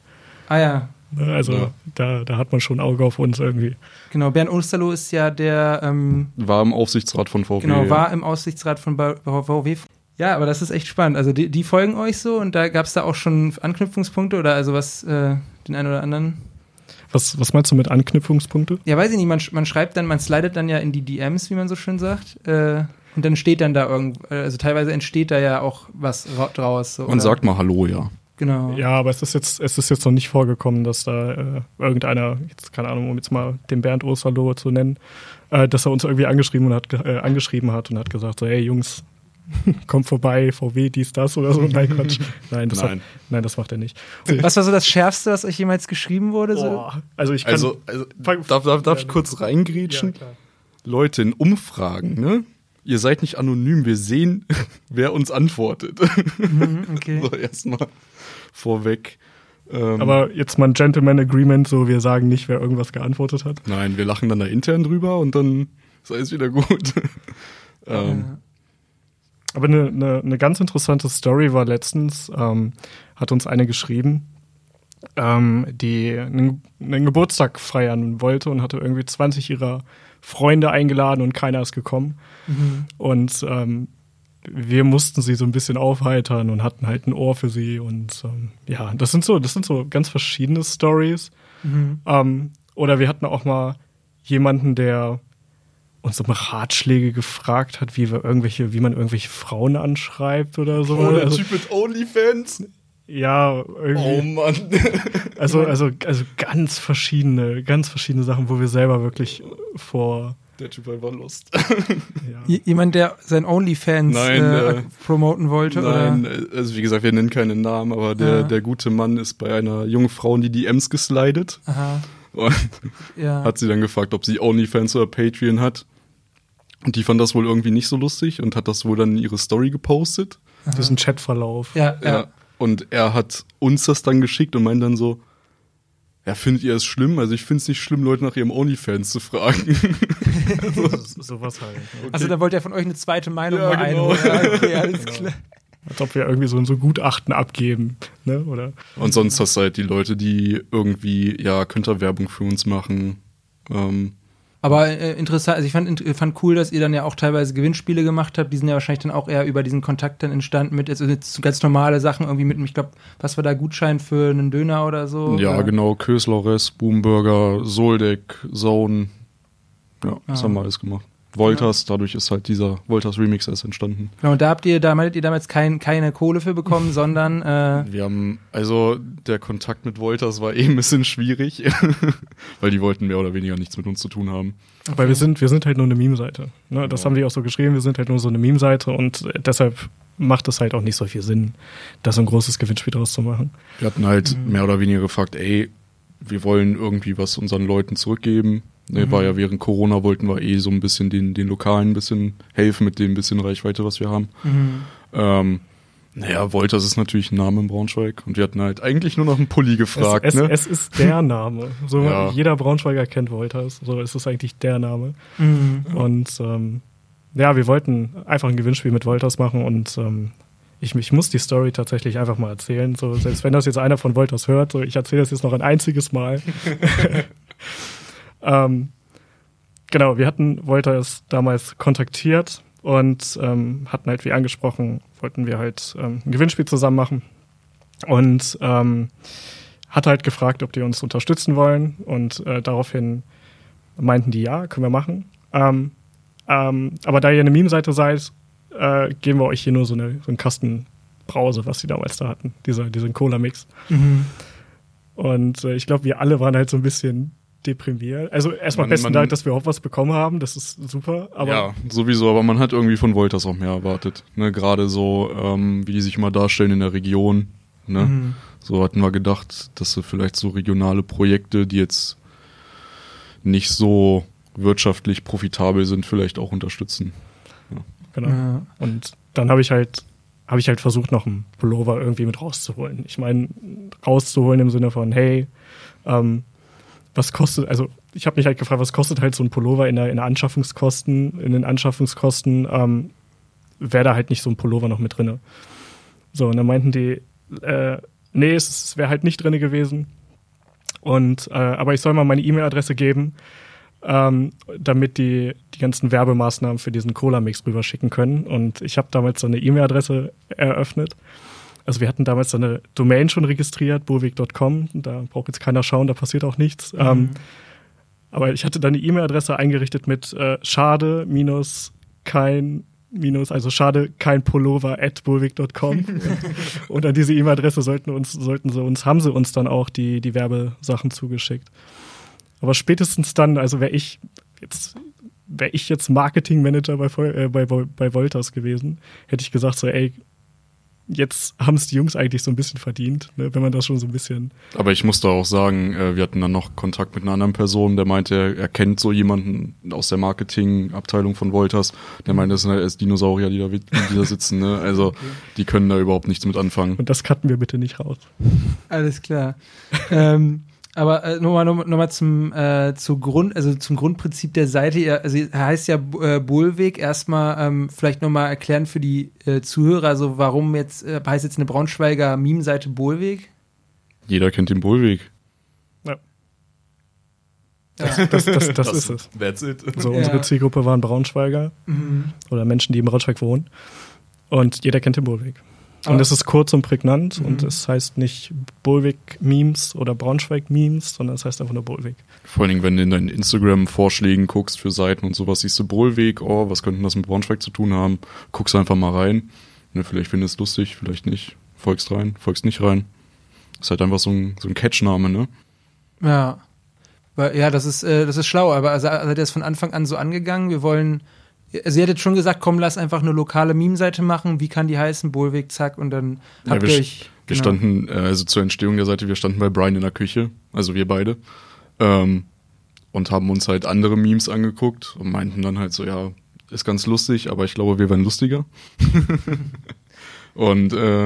Ah ja, Also Ja. da, da hat man schon ein Auge auf uns irgendwie. genau. Bernd Osterloh ist ja der, ähm, War im Aufsichtsrat von VW. genau, war im Aussichtsrat von VW. Ja, aber das ist echt spannend. Also die, die folgen euch so und da gab es da auch schon Anknüpfungspunkte oder also was, äh, den einen oder anderen? Was, was meinst du mit Anknüpfungspunkte? Ja, weiß ich nicht, man, man schreibt dann, man slidet dann ja in die DMs, wie man so schön sagt. Äh, und dann steht dann da irgend, also teilweise entsteht da ja auch was ra draus. So, Man oder? sagt mal Hallo, ja. Genau. Ja, aber es ist jetzt, es ist jetzt noch nicht vorgekommen, dass da äh, irgendeiner, jetzt keine Ahnung, um jetzt mal den Bernd Osterloh zu nennen, äh, dass er uns irgendwie angeschrieben und hat äh, angeschrieben hat und hat gesagt so, hey Jungs, kommt vorbei, VW, dies, das oder so. Nein, Quatsch. Nein, das, Nein. Hat, nein, das macht er nicht. Was war so das Schärfste, was euch jemals geschrieben wurde? So? Also ich kann, Also, also Fang- darf, darf, darf ich Ja, kurz ja, reingrätschen? klar. Leute, in Umfragen, ne? Ihr seid nicht anonym, wir sehen, wer uns antwortet. Mhm, okay. so, erstmal vorweg. Ähm, Aber jetzt mal ein Gentleman Agreement, so wir sagen nicht, wer irgendwas geantwortet hat. nein, wir lachen dann da intern drüber und dann ist alles wieder gut. ähm, Aber eine, eine, eine ganz interessante Story war letztens, ähm, hat uns eine geschrieben, ähm, die einen, einen Geburtstag feiern wollte und hatte irgendwie 20 ihrer Freunde eingeladen und keiner ist gekommen. Mhm. Und ähm, wir mussten sie so ein bisschen aufheitern und hatten halt ein Ohr für sie. Und ähm, ja, das sind so, das sind so ganz verschiedene Stories. Mhm. Ähm, oder wir hatten auch mal jemanden, der uns um Ratschläge gefragt hat, wie wir irgendwelche, wie man irgendwelche Frauen anschreibt oder so. oh, der also, Typ mit Onlyfans. ja, Oh irgendwie. Mann. also, also, also ganz verschiedene, ganz verschiedene Sachen, wo wir selber wirklich vor, Der Typ war Lust. Ja. Jemand, der sein OnlyFans nein, äh, äh, promoten wollte? Nein, oder? Äh, also wie gesagt, wir nennen keinen Namen, aber der, ja. der gute Mann ist bei einer jungen Frau in die DMs geslidet. Aha. Und ja. hat sie dann gefragt, ob sie OnlyFans oder Patreon hat. Und die fand das wohl irgendwie nicht so lustig und hat das wohl dann in ihre Story gepostet. Aha. Das ist ein Chatverlauf. Ja, ja, ja. Und er hat uns das dann geschickt und meint dann so, ja, findet ihr es schlimm? Also ich finde es nicht schlimm, Leute nach ihrem OnlyFans zu fragen. so, sowas halt. Okay. Also da wollt ihr von euch eine zweite Meinung ja, mal genau. einholen. Okay, alles klar. Als ob wir irgendwie so ein so Gutachten abgeben, ne? Oder? Und sonst hast du halt die Leute, die irgendwie, ja, Werbung für uns machen. Ähm, aber äh, interessant, also ich fand, fand cool, dass ihr dann ja auch teilweise Gewinnspiele gemacht habt. Die sind ja wahrscheinlich dann auch eher über diesen Kontakt dann entstanden mit, also jetzt ganz normale Sachen irgendwie mit, ich glaube, was war da Gutschein für einen Döner oder so? Ja, oder? genau, Köslores, Boomburger, Soldeck, Zone. Ja, das ah. haben wir alles gemacht. Voltas, dadurch ist halt dieser Voltas Remix erst entstanden. Genau, und da habt ihr, da meintet ihr damals kein, keine Kohle für bekommen, sondern äh Wir haben, also der Kontakt mit Voltas war eh ein bisschen schwierig, weil die wollten mehr oder weniger nichts mit uns zu tun haben. Okay. Weil wir sind, wir sind halt nur eine Meme-Seite. Ne? Das ja. haben die auch so geschrieben, wir sind halt nur so eine Meme-Seite und deshalb macht es halt auch nicht so viel Sinn, da so ein großes Gewinnspiel draus zu machen. Wir hatten halt mhm. mehr oder weniger gefragt, ey, wir wollen irgendwie was unseren Leuten zurückgeben Ne, mhm. War ja während Corona wollten wir eh so ein bisschen den, den Lokalen ein bisschen helfen mit dem bisschen Reichweite, was wir haben. Mhm. Ähm, naja, Wolters ist natürlich ein Name in Braunschweig und wir hatten halt eigentlich nur noch einen Pulli gefragt. Es, es, ne? es ist der Name. So, ja. Jeder Braunschweiger kennt Wolters. So ist es eigentlich der Name. Mhm. Und ähm, ja, wir wollten einfach ein Gewinnspiel mit Wolters machen und ähm, ich, ich muss die Story tatsächlich einfach mal erzählen. So, selbst wenn das jetzt einer von Wolters hört, so, ich erzähle das jetzt noch ein einziges Mal. Ähm, genau, wir hatten Wolters damals kontaktiert und ähm, hatten halt wie angesprochen, wollten wir halt ähm, ein Gewinnspiel zusammen machen und ähm, hat halt gefragt, ob die uns unterstützen wollen und äh, daraufhin meinten die ja, können wir machen. Ähm, ähm, aber da ihr eine Meme-Seite seid, äh, geben wir euch hier nur so, eine, so einen Kasten Brause, was sie damals da hatten, dieser, diesen Cola-Mix. Mhm. Und äh, ich glaube, wir alle waren halt so ein bisschen deprimiert. Also erstmal besten man, Dank, dass wir auch was bekommen haben. Das ist super. Aber ja, sowieso. Aber man hat irgendwie von Wolters auch mehr erwartet. Ne? Gerade so, ähm, wie die sich immer darstellen in der Region. Ne? Mhm. So hatten wir gedacht, dass sie vielleicht so regionale Projekte, die jetzt nicht so wirtschaftlich profitabel sind, vielleicht auch unterstützen. Ja. Genau. Ja. Und dann habe ich halt habe ich halt versucht, noch einen Pullover irgendwie mit rauszuholen. Ich meine, rauszuholen im Sinne von, hey, ähm, was kostet, also ich habe mich halt gefragt, was kostet halt so ein Pullover in der, in der Anschaffungskosten, in den Anschaffungskosten, ähm, wäre da halt nicht so ein Pullover noch mit drinne. So, und dann meinten die, äh, nee, es, wäre halt nicht drinne gewesen. Und, äh, aber ich soll mal meine E-Mail-Adresse geben, ähm, damit die die ganzen Werbemaßnahmen für diesen Cola-Mix rüberschicken können. Und ich habe damals so eine E-Mail-Adresse eröffnet also wir hatten damals eine Domain schon registriert, burweg.com. Da braucht jetzt keiner schauen, da passiert auch nichts. Mhm. Ähm, aber ich hatte dann die E-Mail-Adresse eingerichtet mit äh, schade minus kein minus, also schade kein Pullover at burweg.com. und an diese E-Mail-Adresse sollten uns, sollten sie uns, haben sie uns dann auch die, die Werbesachen zugeschickt. Aber spätestens dann, also wäre ich jetzt, wäre ich jetzt Marketingmanager bei, äh, bei, bei Voltas gewesen, hätte ich gesagt so, ey, jetzt haben es die Jungs eigentlich so ein bisschen verdient, ne, wenn man das schon so ein bisschen. Aber ich muss da auch sagen, äh, wir hatten dann noch Kontakt mit einer anderen Person, der meinte, er kennt so jemanden aus der Marketingabteilung von Wolters, der meinte, das sind halt Dinosaurier, die da, die da sitzen, ne? Also okay. die können da überhaupt nichts mit anfangen. Und das cutten wir bitte nicht raus. Alles klar. ähm, aber äh, nochmal noch, noch mal zum, äh, zu Grund, also zum Grundprinzip der Seite. Ja, also heißt ja äh, Bohlweg. Erstmal ähm, vielleicht nochmal erklären für die äh, Zuhörer, also warum jetzt äh, heißt jetzt eine Braunschweiger Meme-Seite Bohlweg? Jeder kennt den Bohlweg. Ja. Das, das, das, das, das ist es. That's it. So, ja. unsere Zielgruppe waren Braunschweiger mhm. oder Menschen, die im Braunschweig wohnen. Und jeder kennt den Bohlweg. Und es ist kurz und prägnant mhm. und es heißt nicht Bullwig-Memes oder Braunschweig-Memes, sondern es heißt einfach nur Bullwig. Vor allen Dingen, wenn du in deinen Instagram-Vorschlägen guckst für Seiten und sowas, siehst du Bullwig, oh, was könnte das mit Braunschweig zu tun haben? Guckst einfach mal rein. Ne, vielleicht findest du es lustig, vielleicht nicht. Folgst rein, folgst nicht rein. Ist halt einfach so ein, so ein Catchname, ne? Ja. Ja, das ist, äh, das ist schlau, aber also, also der ist von Anfang an so angegangen. Wir wollen, also ihr hättet schon gesagt, komm, lass einfach eine lokale Meme-Seite machen. Wie kann die heißen? Bohlweg, zack, und dann habt Ja, ihr wir, euch. wir genau. standen, äh, also zur Entstehung der Seite, wir standen bei Brian in der Küche, also wir beide, ähm, und haben uns halt andere Memes angeguckt und meinten dann halt so, ja, ist ganz lustig, aber ich glaube, wir werden lustiger. und äh,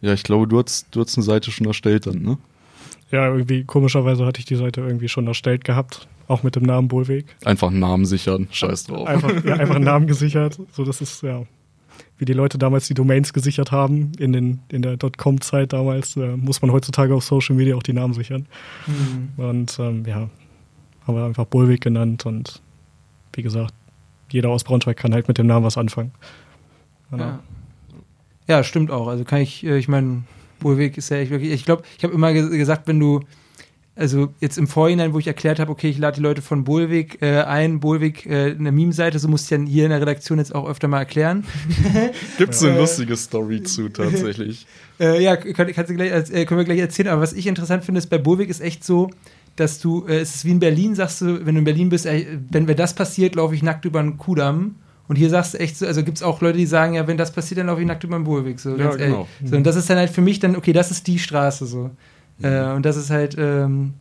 ja, ich glaube, du hast, du hast eine Seite schon erstellt dann, ne? Ja, irgendwie komischerweise hatte ich die Seite irgendwie schon erstellt gehabt, auch mit dem Namen Bohlweg. Einfach einen Namen sichern, scheiß drauf. Einfach, ja, einfach einen Namen gesichert. So, das ist ja, wie die Leute damals die Domains gesichert haben in den in der .com-Zeit damals, äh, muss man heutzutage auf Social Media auch die Namen sichern. Mhm. Und ähm, ja, haben wir einfach Bohlweg genannt und wie gesagt, jeder aus Braunschweig kann halt mit dem Namen was anfangen. Genau. Ja. ja, stimmt auch. Also kann ich, äh, ich meine, Bohlweg ist ja echt wirklich, ich glaube, ich habe immer ge gesagt, wenn du, also jetzt im Vorhinein, wo ich erklärt habe, okay, ich lade die Leute von Bohlweg äh, ein, Bohlweg äh, eine Meme-Seite, so musst du ja hier in der Redaktion jetzt auch öfter mal erklären. Gibt's eine Äh, lustige Story zu, tatsächlich. Äh, ja, kann, kannst du gleich, äh, können wir gleich erzählen. Aber was ich interessant finde, ist bei Burwig ist echt so, dass du, äh, es ist wie in Berlin, sagst du, wenn du in Berlin bist, wenn, wenn das passiert, laufe ich nackt über einen Kudamm. Und hier sagst du echt so, also gibt es auch Leute, die sagen, ja, wenn das passiert, dann laufe ich nackt über den Burwig. So, Ja, genau. So, und das ist dann halt für mich dann, okay, das ist die Straße so. Äh, und das ist halt, ähm,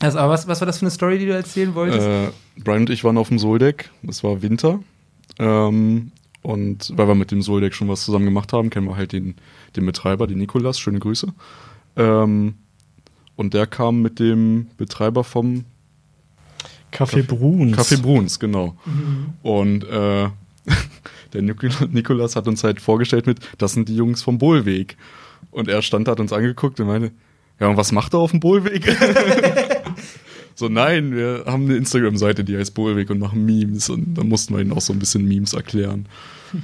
also, aber was, was war das für eine Story, die du erzählen wolltest? Äh, Brian und ich waren auf dem Soldeck. Es war Winter. Ähm, und weil wir mit dem Soldeck schon was zusammen gemacht haben, kennen wir halt den, den Betreiber, den Nikolas. Schöne Grüße. Ähm, und der kam mit dem Betreiber vom Café Bruns. Café Bruns, genau. Mhm. Und äh, der Nik- Nikolas hat uns halt vorgestellt mit, das sind die Jungs vom Bohlweg. Und er stand, hat uns angeguckt und meinte, ja, und was macht er auf dem Bohlweg? so, nein, wir haben eine Instagram-Seite, die heißt Bohlweg und machen Memes. Und dann mussten wir ihnen auch so ein bisschen Memes erklären.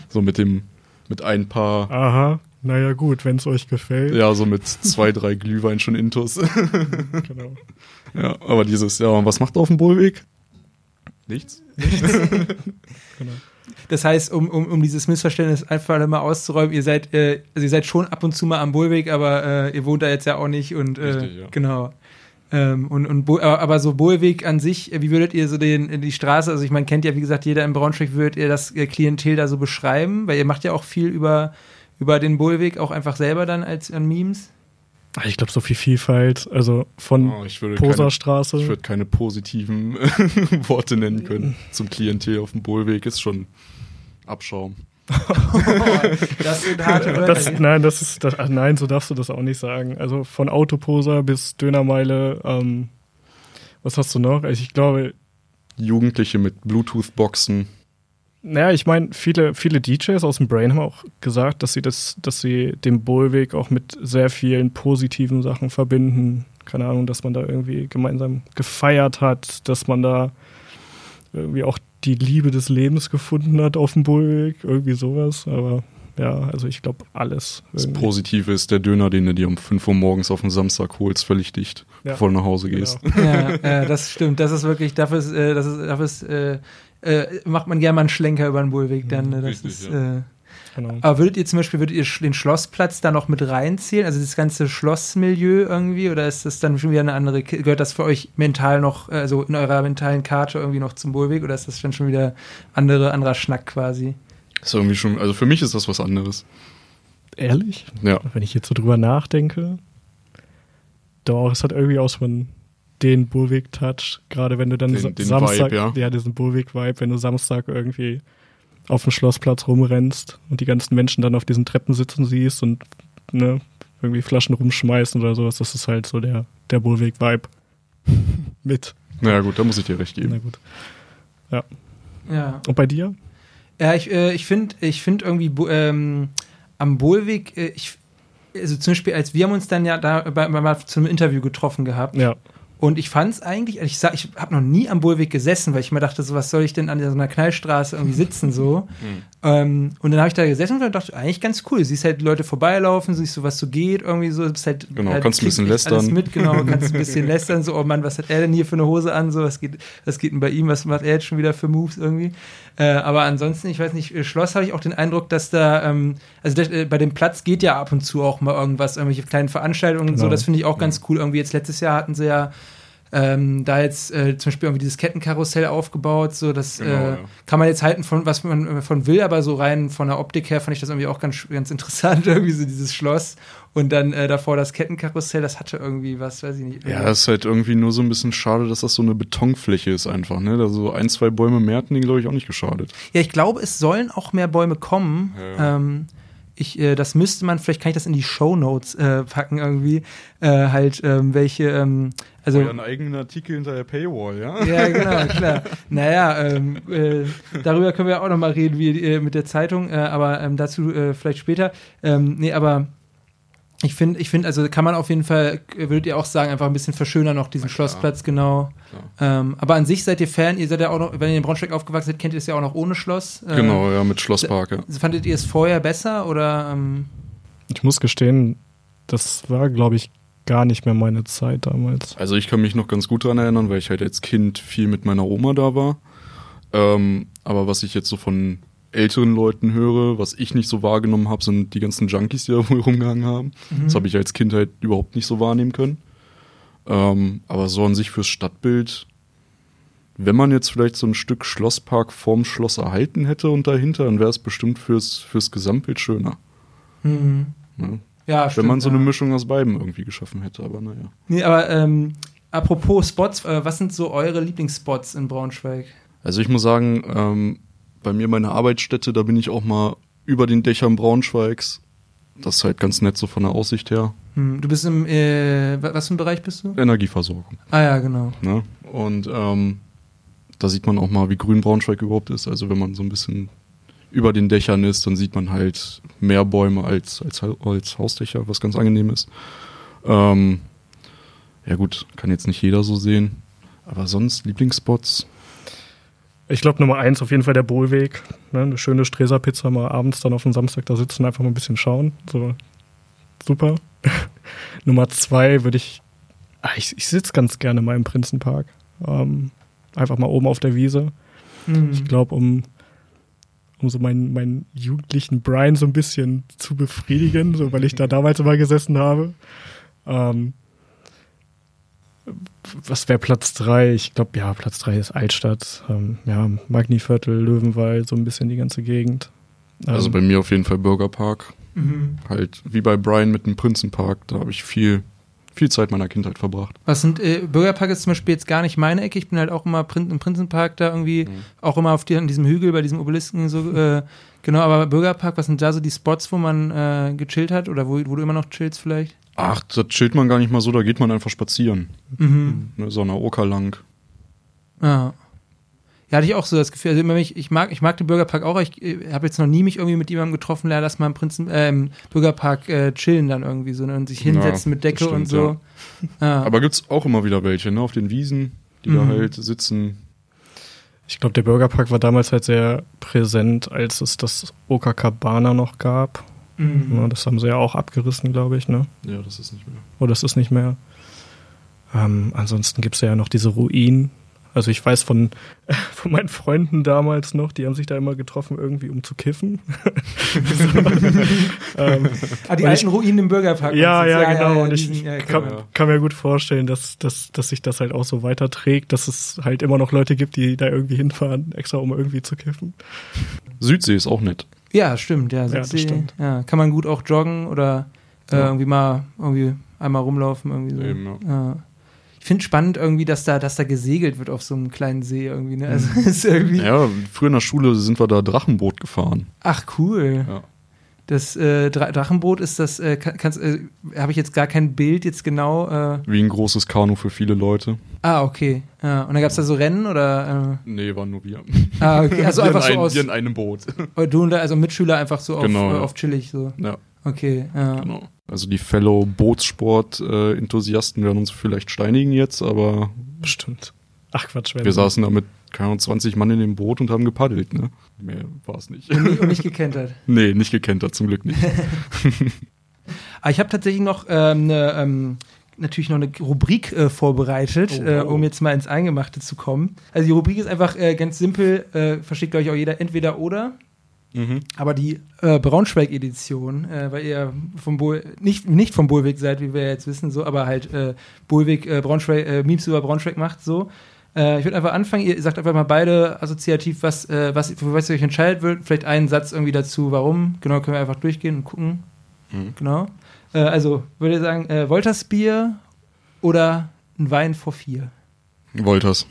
So mit dem, mit ein paar, Aha, naja gut, wenn es euch gefällt. ja, so mit zwei, drei Glühwein schon intus. Genau. ja, aber dieses, ja, und was macht er auf dem Bohlweg? Nichts. genau. Das heißt, um, um, um dieses Missverständnis einfach mal auszuräumen, ihr seid, äh, also ihr seid schon ab und zu mal am Bullweg, aber äh, ihr wohnt da jetzt ja auch nicht und äh, Richtig, ja. genau. Ähm, und, und Bo- aber, so Bohlweg an sich, äh, wie würdet ihr so den, die Straße, also ich meine, kennt ja wie gesagt jeder in Braunschweig, würdet ihr das äh, Klientel da so beschreiben? Weil ihr macht ja auch viel über, über den Bohlweg, auch einfach selber dann als an Memes. Ich glaube, so viel Vielfalt, also von Oh, ich würde keine, Poserstraße. ich würde keine positiven Worte nennen können zum Klientel auf dem Bohlweg. Ist schon Abschaum. das sind harte Wörter. Das, nein, das ist, das, ach nein, so darfst du das auch nicht sagen. Also von Autoposer bis Dönermeile, ähm, was hast du noch? Also ich glaube, Jugendliche mit Bluetooth-Boxen. Naja, ich meine, viele, viele DJs aus dem Brain haben auch gesagt, dass sie das, dass sie den Bohlweg auch mit sehr vielen positiven Sachen verbinden. Keine Ahnung, dass man da irgendwie gemeinsam gefeiert hat, dass man da irgendwie auch die Liebe des Lebens gefunden hat auf dem Bohlweg, irgendwie sowas. Aber ja, also ich glaube alles. Das irgendwie. Positive ist der Döner, den du dir um 5 Uhr morgens auf dem Samstag holst, völlig dicht, Ja. bevor du nach Hause gehst. Genau. ja, ja, das stimmt. Das ist wirklich, dafür ist, äh, das ist, dafür ist, äh, äh, macht man gerne mal einen Schlenker über den Bullweg dann. Ne? Das Richtig, ist, ja. äh, Genau. aber würdet ihr zum Beispiel, würdet ihr den Schlossplatz da noch mit reinzählen? Also das ganze Schlossmilieu irgendwie? Oder ist das dann schon wieder eine andere, gehört das für euch mental noch, also in eurer mentalen Karte irgendwie noch zum Bullweg? Oder ist das dann schon wieder andere, anderer Schnack quasi? Ist irgendwie schon, also für mich ist das was anderes. Ehrlich? Ja. Wenn ich jetzt so drüber nachdenke, doch, es hat irgendwie auch so einen, den Burweg-Touch, gerade wenn du dann Den- Sa- den Samstag, Vibe, ja. diesen Burweg-Vibe, wenn du Samstag irgendwie auf dem Schlossplatz rumrennst und die ganzen Menschen dann auf diesen Treppen sitzen siehst und ne, irgendwie Flaschen rumschmeißen oder sowas, das ist halt so der, der Burweg-Vibe. Mit. Naja gut, da muss ich dir recht Na geben. gut. Ja. Und bei dir? Ja, ich, äh, ich finde ich find irgendwie ähm, am Bohlweg, äh, ich, also zum Beispiel, als wir haben uns dann ja da bei, bei, mal zum Interview getroffen gehabt. Ja. Und ich fand es eigentlich, also ich sag, ich habe noch nie am Bohlweg gesessen, weil ich mir dachte, so was soll ich denn an so einer Knallstraße irgendwie sitzen so. Ähm, und dann habe ich da gesessen und dachte, eigentlich ganz cool. Du siehst halt Leute vorbeilaufen, siehst so, was so geht, irgendwie so. Bist halt, Genau, halt, kannst ein bisschen Alles lästern. mit, genau, kannst ein bisschen lästern, so, oh Mann, was hat er denn hier für eine Hose an, so, was geht, was geht denn bei ihm, was macht er jetzt schon wieder für Moves irgendwie. Äh, aber ansonsten, ich weiß nicht, äh, Schloss habe ich auch den Eindruck, dass da, ähm, also das, äh, bei dem Platz geht ja ab und zu auch mal irgendwas, irgendwelche kleinen Veranstaltungen und so, Genau. das finde ich auch ganz cool. Irgendwie jetzt letztes Jahr hatten sie ja ähm, da jetzt äh, zum Beispiel irgendwie dieses Kettenkarussell aufgebaut, so das Genau, äh, ja. kann man jetzt halten von was man äh, von will, aber so rein von der Optik her fand ich das irgendwie auch ganz ganz interessant irgendwie so dieses Schloss und dann äh, davor das Kettenkarussell, das hatte irgendwie was, weiß ich nicht. Ja, das ist halt irgendwie nur so ein bisschen schade, dass das so eine Betonfläche ist einfach, ne? Da so ein, zwei Bäume mehr hätten die, glaube ich, auch nicht geschadet. Ja, ich glaube, es sollen auch mehr Bäume kommen. Ja. Ähm, ich, äh, das müsste man, vielleicht kann ich das in die Shownotes äh, packen irgendwie, äh, halt also welche, ähm, also Euren eigenen Artikel hinter der Paywall, ja? Ja, genau, klar. Naja, ähm, äh, darüber können wir auch noch mal reden, wie äh, mit der Zeitung, äh, aber ähm, dazu äh, vielleicht später. Ähm, nee, aber ich finde, ich finde, also kann man auf jeden Fall, würdet ihr auch sagen, einfach ein bisschen verschönern noch diesen Na klar. Schlossplatz, genau. Ähm, aber an sich seid ihr Fan, ihr seid ja auch noch, wenn ihr in Braunschweig aufgewachsen seid, kennt ihr es ja auch noch ohne Schloss. Äh, Genau, ja, mit Schlosspark, ja. Fandet ihr es vorher besser oder? Ähm, Ich muss gestehen, das war, glaube ich, gar nicht mehr meine Zeit damals. Also ich kann mich noch ganz gut dran erinnern, weil ich halt als Kind viel mit meiner Oma da war. Ähm, aber was ich jetzt so von älteren Leuten höre, was ich nicht so wahrgenommen habe, sind die ganzen Junkies, die da wohl rumgehangen haben. Das habe ich als Kind halt überhaupt nicht so wahrnehmen können. Ähm, aber so an sich fürs Stadtbild, wenn man jetzt vielleicht so ein Stück Schlosspark vorm Schloss erhalten hätte und dahinter, dann wäre es bestimmt fürs, fürs Gesamtbild schöner. mhm. Ne? Ja, Wenn stimmt, man so ja. eine Mischung aus beiden irgendwie geschaffen hätte, aber naja. Nee, aber ähm, apropos Spots, äh, was sind so eure Lieblingsspots in Braunschweig? Also ich muss sagen, ähm, bei mir meine Arbeitsstätte, da bin ich auch mal über den Dächern Braunschweigs. Das ist halt ganz nett so von der Aussicht her. Hm, du bist im, äh, wa- was für ein Bereich bist du? Energieversorgung. Ah ja, genau. Ne? Und ähm, da sieht man auch mal, wie grün Braunschweig überhaupt ist. Also wenn man so ein bisschen über den Dächern ist, dann sieht man halt mehr Bäume als, als, als Hausdächer, was ganz angenehm ist. Ähm, ja gut, kann jetzt nicht jeder so sehen. Aber sonst Lieblingsspots. Ich glaube, Nummer eins auf jeden Fall der Bohlweg. Ne? Eine schöne Streser-Pizza mal abends dann auf dem Samstag da sitzen, einfach mal ein bisschen schauen. So, super. Nummer zwei würde ich, ah, ich, ich sitze ganz gerne mal im Prinzenpark. Ähm, einfach mal oben auf der Wiese. Hm. Ich glaube, um, um so meinen, meinen jugendlichen Brian so ein bisschen zu befriedigen, so weil ich da damals immer gesessen habe. Ähm, was wäre Platz drei? Ich glaube, ja, Platz drei ist Altstadt. Ähm, ja, Magniviertel, Löwenwald, so ein bisschen die ganze Gegend. Also Ähm, bei mir auf jeden Fall Bürgerpark. Mhm. Halt wie bei Brian mit dem Prinzenpark. Da habe ich viel, viel Zeit meiner Kindheit verbracht. Was sind, äh, Bürgerpark ist zum Beispiel jetzt gar nicht meine Ecke. Ich bin halt auch immer Prin im Prinzenpark da irgendwie, auch immer auf die, an diesem Hügel bei diesem Obelisken so, äh, genau, aber Bürgerpark, was sind da so die Spots, wo man äh, gechillt hat oder wo, wo du immer noch chillst vielleicht? Ach, da chillt man gar nicht mal so, da geht man einfach spazieren. Mhm. Ne, so einer Oker lang. Ja. Ja, hatte ich auch so das Gefühl. Also immer, ich, ich mag, ich mag den Bürgerpark auch. Ich äh, habe jetzt noch nie mich irgendwie mit jemandem getroffen, der lass mal im, Prinzen, äh, im Bürgerpark äh, chillen dann irgendwie so ne, und sich hinsetzen Ja, mit Decke das und stimmt, so. Ja. Aber gibt's auch immer wieder welche, ne? Auf den Wiesen, die da Mhm. halt sitzen. Ich glaube, der Bürgerpark war damals halt sehr präsent, als es das Oka Cabana noch gab. Mhm. Das haben sie ja auch abgerissen, glaube ich. Ne? Ja, das ist nicht mehr. Oder ist es nicht mehr? Ähm, ansonsten gibt es ja noch diese Ruinen. Also ich weiß von, von meinen Freunden damals noch, die haben sich da immer getroffen, irgendwie um zu kiffen. ähm, Ah, die Und alten ich- Ruinen im Bürgerpark. ja, du? ja, genau. Und die ich ja, kann, genau. ja. kann mir gut vorstellen, dass, dass, dass sich das halt auch so weiterträgt, dass es halt immer noch Leute gibt, die da irgendwie hinfahren, extra um irgendwie zu kiffen. Südsee ist auch nett. Ja, stimmt, ja. das Südsee, stimmt. Ja, kann man gut auch joggen oder äh, Ja. irgendwie mal irgendwie einmal rumlaufen irgendwie so. Eben, ja. ja. Ich finde spannend irgendwie, dass da, dass da gesegelt wird auf so einem kleinen See irgendwie. Ne? Mhm. Also es ist irgendwie. Ja, früher in der Schule sind wir da Drachenboot gefahren. Ach cool. Ja. Das äh, Dra Drachenboot ist das. Äh, äh, habe ich jetzt gar kein Bild jetzt genau. Äh, Wie ein großes Kanu für viele Leute. ah okay. Ja. Und dann gab es da so Rennen oder? Nee, waren nur wir. Äh, ah okay. Also wir einfach in so ein, aus. Wir in einem Boot. Du und da- also Mitschüler einfach so auf, Genau, äh, ja. auf chillig so. ja, Okay. Ja. genau. Also die Fellow Bootsport-Enthusiasten werden uns vielleicht steinigen jetzt, aber Bestimmt. Ach Quatsch, wir saßen da mit keine Ahnung, 20 Mann in dem Boot und haben gepaddelt, ne? Mehr war es nicht. Und, nicht, und nicht gekentert. nee, nicht gekentert, zum Glück nicht. Aber ich habe tatsächlich noch ähm, eine, ähm, natürlich noch eine Rubrik äh, vorbereitet, Oh, äh, wow. um jetzt mal ins Eingemachte zu kommen. Also die Rubrik ist einfach äh, ganz simpel, äh, versteht glaube ich auch jeder, entweder oder. Mhm. Aber die äh, Braunschweig-Edition, äh, weil ihr vom Bull, nicht, nicht vom Bullweg seid, wie wir jetzt wissen, so, aber halt äh, Bullweg, äh, Braunschweig, äh, Memes über Braunschweig macht, so. Äh, ich würde einfach anfangen, ihr sagt einfach mal beide assoziativ, was, äh, was, für was ihr euch entscheidet wird. Vielleicht einen Satz irgendwie dazu, warum. Genau, können wir einfach durchgehen und gucken. Mhm. Genau. Äh, also, würde ich sagen, äh, Woltersbier oder ein Wein vor vier? Wolters.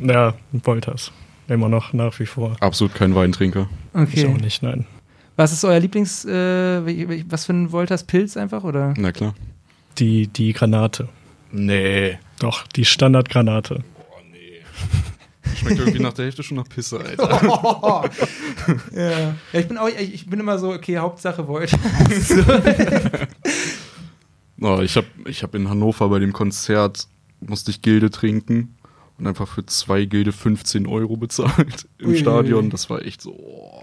Ja, Wolters. Immer noch nach wie vor. Absolut kein Weintrinker. Ich auch Okay. nicht, nein. Was ist euer Lieblings, äh, was für ein Wolters Pilz einfach, oder? Na klar. Die, die Granate. Nee. Doch, die Standardgranate. Oh. Schmeckt irgendwie nach der Hälfte schon nach Pisse, Alter. ja. ja, ich bin auch, ich, bin immer so, okay, Hauptsache Wolters. Oh, ich habe ich hab in Hannover bei dem Konzert, musste ich Gilde trinken und einfach für zwei Gilde 15 Euro bezahlt im. Stadion. Das war echt so, oh.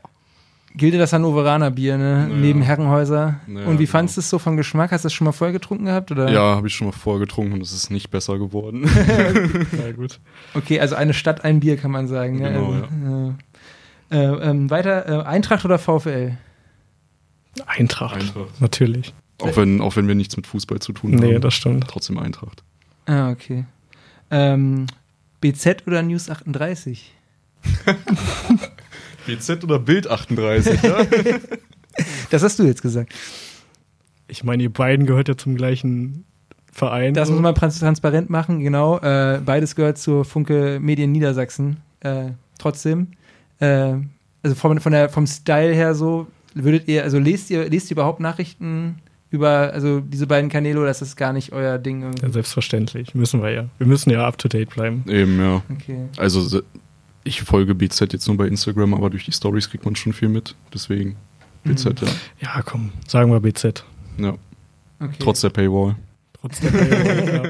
Gilt das Hannoveraner Bier, ne? Ja. Neben Herrenhäuser. Ja, Und wie genau. fandest du es so vom Geschmack? Hast du das schon mal vorher getrunken gehabt? Oder? Ja, habe ich schon mal vorgetrunken und es ist nicht besser geworden. Ja, gut. Okay, also eine Stadt, ein Bier, kann man sagen. ne? Genau, also, ja. Äh, ähm, weiter, äh, Eintracht oder VfL? Eintracht. Eintracht. Natürlich. auch, wenn, auch wenn wir nichts mit Fußball zu tun Nee, haben. das stimmt. Trotzdem Eintracht. Ah, okay. Ähm, BZ oder News 38? BZ oder Bild 38, ja? Das hast du jetzt gesagt. Ich meine, ihr beiden gehört ja zum gleichen Verein. Das muss man trans- transparent machen, genau. Äh, beides gehört zur Funke Medien Niedersachsen. Äh, trotzdem. Äh, also von, von der, vom Style her so, würdet ihr, also lest ihr, lest ihr überhaupt Nachrichten über also diese beiden Kanäle oder ist das gar nicht euer Ding? irgendwie? Ja, selbstverständlich. Müssen wir ja. Wir müssen ja up to date bleiben. Eben, ja. Okay. Also ich folge BZ jetzt nur bei Instagram, aber durch die Stories kriegt man schon viel mit. Deswegen BZ, ja. Ja, komm, sagen wir BZ. ja. okay. Trotz der Paywall. Trotzdem. ja,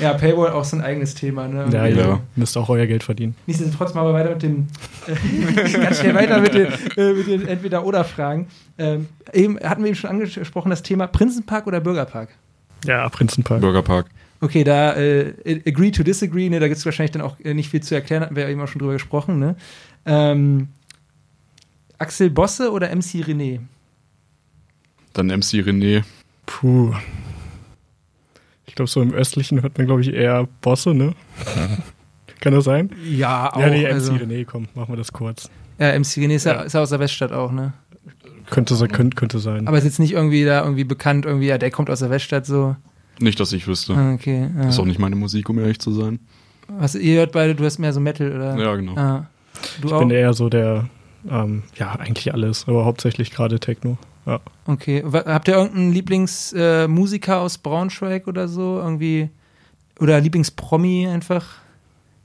Ja, Paywall auch so ein eigenes Thema, ne? ja, Ja. ihr müsst auch euer Geld verdienen. Nichtsdestotrotz machen wir weiter mit dem, äh, ganz schnell weiter mit den, äh, mit den Entweder-Oder-Fragen. Ähm, eben hatten wir eben schon angesprochen, das Thema Prinzenpark oder Bürgerpark? Ja, Prinzenpark. Bürgerpark. Okay, da äh, agree to disagree, ne, da gibt es wahrscheinlich dann auch äh, nicht viel zu erklären, hatten wir ja eben auch schon drüber gesprochen, ne? Ähm, Axel Bosse oder MC René? Dann MC René. Puh. Ich glaube, so im Östlichen hört man, glaube ich, eher Bosse, ne? Kann das sein? Ja, auch. ja, nee, MC also, René, komm, machen wir das kurz. ja, MC René ist ja, Ja. ist ja aus der Weststadt auch, ne? Könnte, sein- könnte, könnte sein. Aber ist jetzt nicht irgendwie da irgendwie bekannt, irgendwie, ja, der kommt aus der Weststadt so. Nicht, dass ich wüsste. Ah, Okay. Ja. Ist auch nicht meine Musik, um ehrlich zu sein. Was, ihr hört beide, du hast mehr so Metal, oder? Ja, genau. Ah. Du ich auch? bin eher so der, ähm, ja, eigentlich alles, aber hauptsächlich gerade Techno. Ja. Okay. Habt ihr irgendeinen Lieblingsmusiker äh, aus Braunschweig oder so? Irgendwie. Oder Lieblingspromi einfach?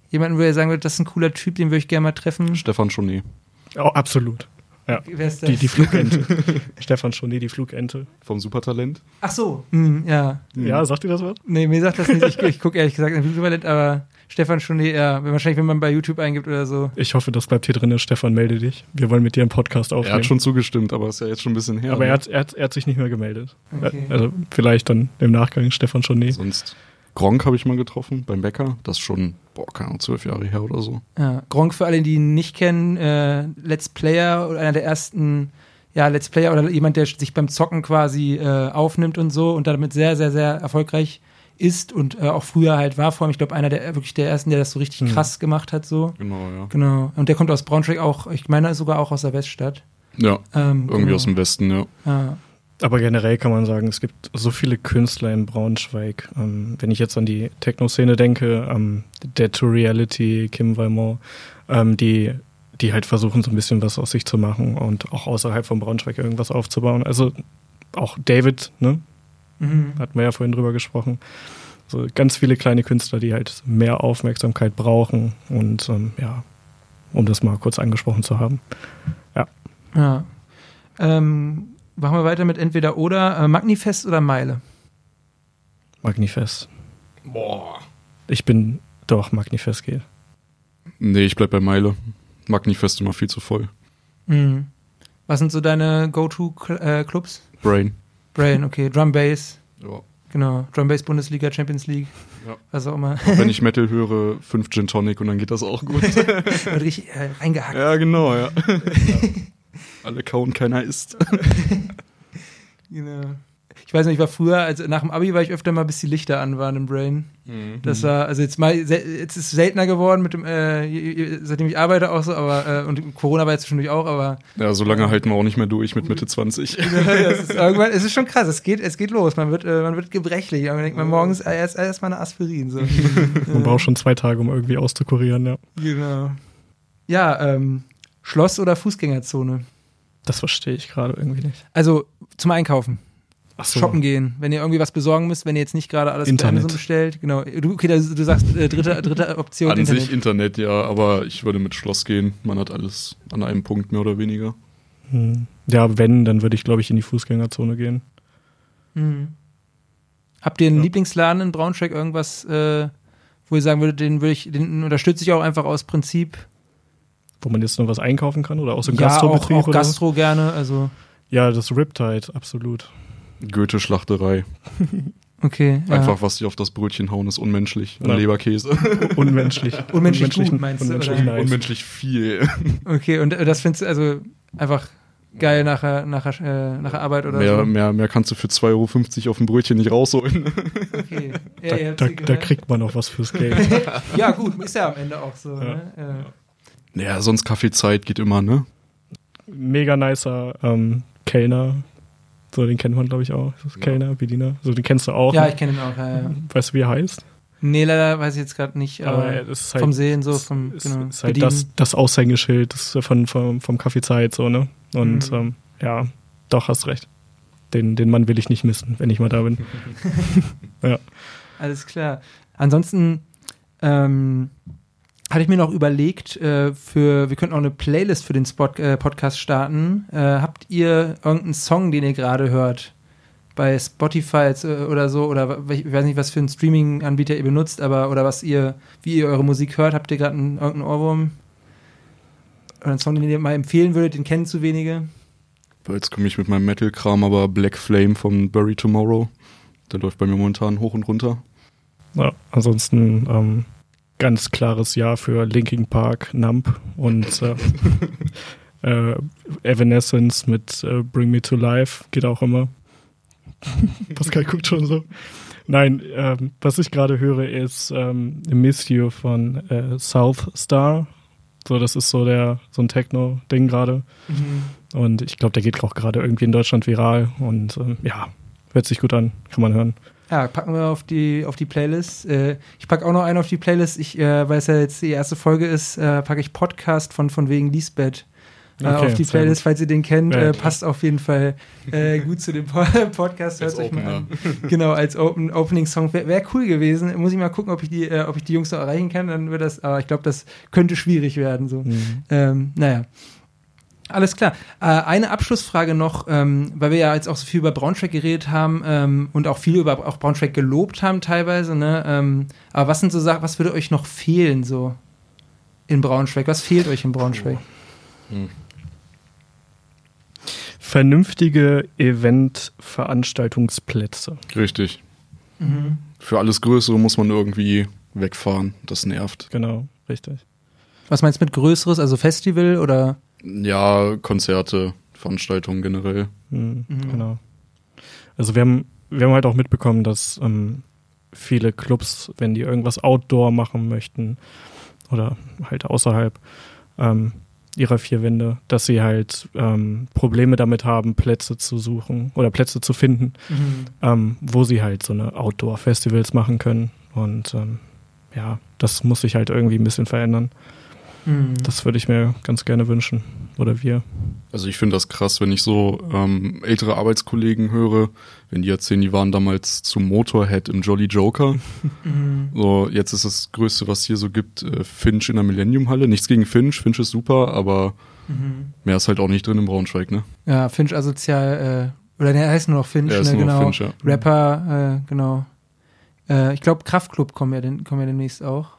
Jemanden, wo ihr sagen würdet, das ist ein cooler Typ, den würde ich gerne mal treffen? Stefan Schonet Oh, absolut. Ja. Wer ist das? Die, die Flugente. Stefan Schonet, die Flugente. vom Supertalent. Ach so, hm, ja. Ja, sagt ihr das was? Nee, mir sagt das nicht. Ich, ich gucke ehrlich gesagt nicht Supertalent, aber Stefan Schonet, ja, wahrscheinlich, wenn man bei YouTube eingibt oder so. Ich hoffe, das bleibt hier drin. Stefan, melde dich. Wir wollen mit dir einen Podcast Er aufnehmen. hat schon zugestimmt, aber ist ja jetzt schon ein bisschen her. aber ne? er hat, er, hat, er hat sich nicht mehr gemeldet. Okay. Also vielleicht dann im Nachgang Stefan Schonet. Sonst Gronk habe ich mal getroffen beim Bäcker. Das ist schon, boah, keine Ahnung, zwölf Jahre her oder so. Ja, Gronk für alle, die ihn nicht kennen, äh, Let's Player oder einer der ersten, ja, Let's Player oder jemand, der sich beim Zocken quasi äh, aufnimmt und so und damit sehr, sehr, sehr erfolgreich ist und äh, auch früher halt war vor allem, ich glaube, einer der wirklich der ersten, der das so richtig Mhm. krass gemacht hat, so. Genau, ja. Genau. Und der kommt aus Braunschweig auch, ich meine sogar auch aus der Weststadt. Ja, Ähm, irgendwie genau. aus dem Westen, ja. Ja. Aber generell kann man sagen, es gibt so viele Künstler in Braunschweig. Ähm, wenn ich jetzt an die Techno-Szene denke, ähm, Dead to Reality, Kim Valmont, ähm, die, die halt versuchen, so ein bisschen was aus sich zu machen und auch außerhalb von Braunschweig irgendwas aufzubauen. Also auch David, ne? Mhm. Hatten wir ja vorhin drüber gesprochen. So ganz viele kleine Künstler, die halt mehr Aufmerksamkeit brauchen und ähm, ja, um das mal kurz angesprochen zu haben. Ja. Ähm, machen wir weiter mit entweder oder äh, Magnifest oder Meile. Magnifest. Boah. Ich bin doch Magnifest geht. Nee, ich bleib bei Meile. Magnifest immer viel zu voll. Mhm. Was sind so deine Go-To-Clubs? Brain. Brain, okay. Drum Bass, Ja. genau. Drum Bass Bundesliga, Champions League, Ja. was auch immer. Auch wenn ich Metal höre, fünf Gin Tonic und dann geht das auch gut. Wird richtig äh, reingehackt. ja, genau, ja. Alle kauen, keiner isst. genau. Ich weiß nicht, ich war früher, also nach dem Abi war ich öfter mal, bis die Lichter an waren im Brain. Mhm. Das war, also jetzt mal, jetzt ist es seltener geworden mit dem, äh, seitdem ich arbeite auch so, aber, äh, und Corona war jetzt zwischendurch auch, aber. Ja, so lange halten wir auch nicht mehr durch mit Mitte 20. ist irgendwann, es ist schon krass, es geht, es geht los, man wird, äh, man wird gebrechlich, man denkt man morgens erst, erst mal eine Aspirin, so. man braucht schon zwei Tage, um irgendwie auszukurieren, ja. Genau. Ja, ähm, Schloss oder Fußgängerzone? Das verstehe ich gerade irgendwie nicht. Also, zum Einkaufen so. shoppen gehen, wenn ihr irgendwie was besorgen müsst, wenn ihr jetzt nicht gerade alles Internet. bei Amazon bestellt. Genau. Du, okay, du sagst äh, dritte, dritte Option. An Internet. sich Internet, ja, aber ich würde mit Schloss gehen. Man hat alles an einem Punkt mehr oder weniger. Hm. Ja, wenn, dann würde ich, glaube ich, in die Fußgängerzone gehen. Hm. Habt ihr einen ja. Lieblingsladen in Braunschweig, irgendwas, äh, wo ihr sagen würdet, den würde ich, den unterstütze ich auch einfach aus Prinzip? Wo man jetzt noch was einkaufen kann oder aus dem ja, Gastrobetrieb? Auch, auch Gastro gerne, also. Ja, das Riptide, absolut. Goethe-Schlachterei. Okay. Einfach, ja. was die auf das Brötchen hauen, ist unmenschlich. Und ja. Leberkäse. Unmenschlich. Unmenschlich gut, meinst unmenschlich du? Nice. Unmenschlich viel. Okay, und äh, das findest du also einfach geil nachher, nachher, äh, nachher Arbeit oder mehr, so? Mehr, mehr kannst du für 2,50 Euro auf dem Brötchen nicht rausholen. Okay. Ja, da, da, da, kriegt man auch was fürs Geld. ja, gut, ist ja am Ende auch so. Ja. Ne? Äh. Naja, sonst Kaffeezeit geht immer, ne? Mega nicer ähm, Kellner, so, den kennt man, glaube ich, auch. Das ist ja. Kellner, Bediener. So, den kennst du auch. Ja, ne? ich kenne ihn auch, ja, ja. Weißt du, wie er heißt? Nee, leider weiß ich jetzt gerade nicht. Aber, aber ist halt, vom Sehen so, vom ist, genau, ist halt das, das Aushängeschild das von, vom, vom Kaffeezeit, so, ne? Und mhm. ähm, ja, doch, hast recht. Den, den Mann will ich nicht missen, wenn ich mal da bin. ja. Alles klar. Ansonsten, ähm, hatte ich mir noch überlegt, äh, für, wir könnten auch eine Playlist für den Spot, äh, Podcast starten. Äh, habt ihr irgendeinen Song, den ihr gerade hört? Bei Spotify äh, oder so, oder ich weiß nicht, was für einen Streaming-Anbieter ihr benutzt, aber oder was ihr, wie ihr eure Musik hört, habt ihr gerade einen, irgendeinen Ohrwurm? Oder einen Song, den ihr mal empfehlen würdet, den kennen zu wenige? Jetzt komme ich mit meinem Metal-Kram, aber Black Flame von Bury Tomorrow. Der läuft bei mir momentan hoch und runter. Ja, ansonsten ähm, ganz klares Ja für Linking Park, Nump und äh, äh, Evanescence mit äh, Bring Me to Life geht auch immer. Pascal guckt schon so. Nein, ähm, was ich gerade höre, ist ähm, Miss You von äh, South Star. So, das ist so der so ein Techno-Ding gerade. Mhm. Und ich glaube, der geht auch gerade irgendwie in Deutschland viral. Und ähm, ja, hört sich gut an, kann man hören. Ja, packen wir auf die, auf die Playlist. Äh, ich packe auch noch einen auf die Playlist. Ich, äh, weil es ja jetzt die erste Folge ist, äh, packe ich Podcast von, von wegen Lisbeth äh, okay, auf die Playlist, falls ihr den kennt. Ja, äh, passt auf jeden Fall äh, gut zu dem Podcast. Hört euch mal an. Genau, als Open, Opening-Song. Wäre wär cool gewesen. Muss ich mal gucken, ob ich die, ob ich die Jungs noch erreichen kann. Dann wird das, aber ich glaube, das könnte schwierig werden. So. Mhm. Ähm, naja. Alles klar. Äh, eine Abschlussfrage noch, ähm, weil wir ja jetzt auch so viel über Braunschweig geredet haben ähm, und auch viel über auch Braunschweig gelobt haben teilweise. Ne? Ähm, aber was sind so Sachen, was würde euch noch fehlen so in Braunschweig? Was fehlt euch in Braunschweig? Oh. Hm. Vernünftige Event-Veranstaltungsplätze. Richtig. Mhm. Für alles Größere muss man irgendwie wegfahren. Das nervt. Genau, richtig. Was meinst du mit Größeres? Also Festival oder? Ja, Konzerte, Veranstaltungen generell. Mhm, mhm. Genau. Also wir haben, wir haben halt auch mitbekommen, dass ähm, viele Clubs, wenn die irgendwas Outdoor machen möchten oder halt außerhalb ähm, ihrer vier Wände, dass sie halt ähm, Probleme damit haben, Plätze zu suchen oder Plätze zu finden, mhm. ähm, wo sie halt so eine Outdoor-Festivals machen können. Und ähm, ja, das muss sich halt irgendwie ein bisschen verändern. Mhm. Das würde ich mir ganz gerne wünschen. Oder wir. Also ich finde das krass, wenn ich so ähm, ältere Arbeitskollegen höre, wenn die erzählen, die waren damals zum Motorhead im Jolly Joker. Mhm. So, jetzt ist das Größte, was hier so gibt, äh, Finch in der Millennium-Halle. Nichts gegen Finch, Finch ist super, aber mhm. mehr ist halt auch nicht drin im Braunschweig, ne? Ja, Finch asozial, äh, oder der heißt nur noch Finch, ne, genau. Finch, ja. Rapper, äh, genau. Äh, ich glaube, Kraftclub kommen ja, den, kommen ja demnächst auch.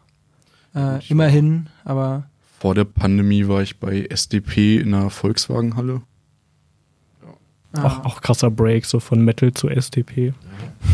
Äh, immerhin, aber vor der Pandemie war ich bei SDP in der Volkswagenhalle. Ah. Auch, auch krasser Break, so von Metal zu STP.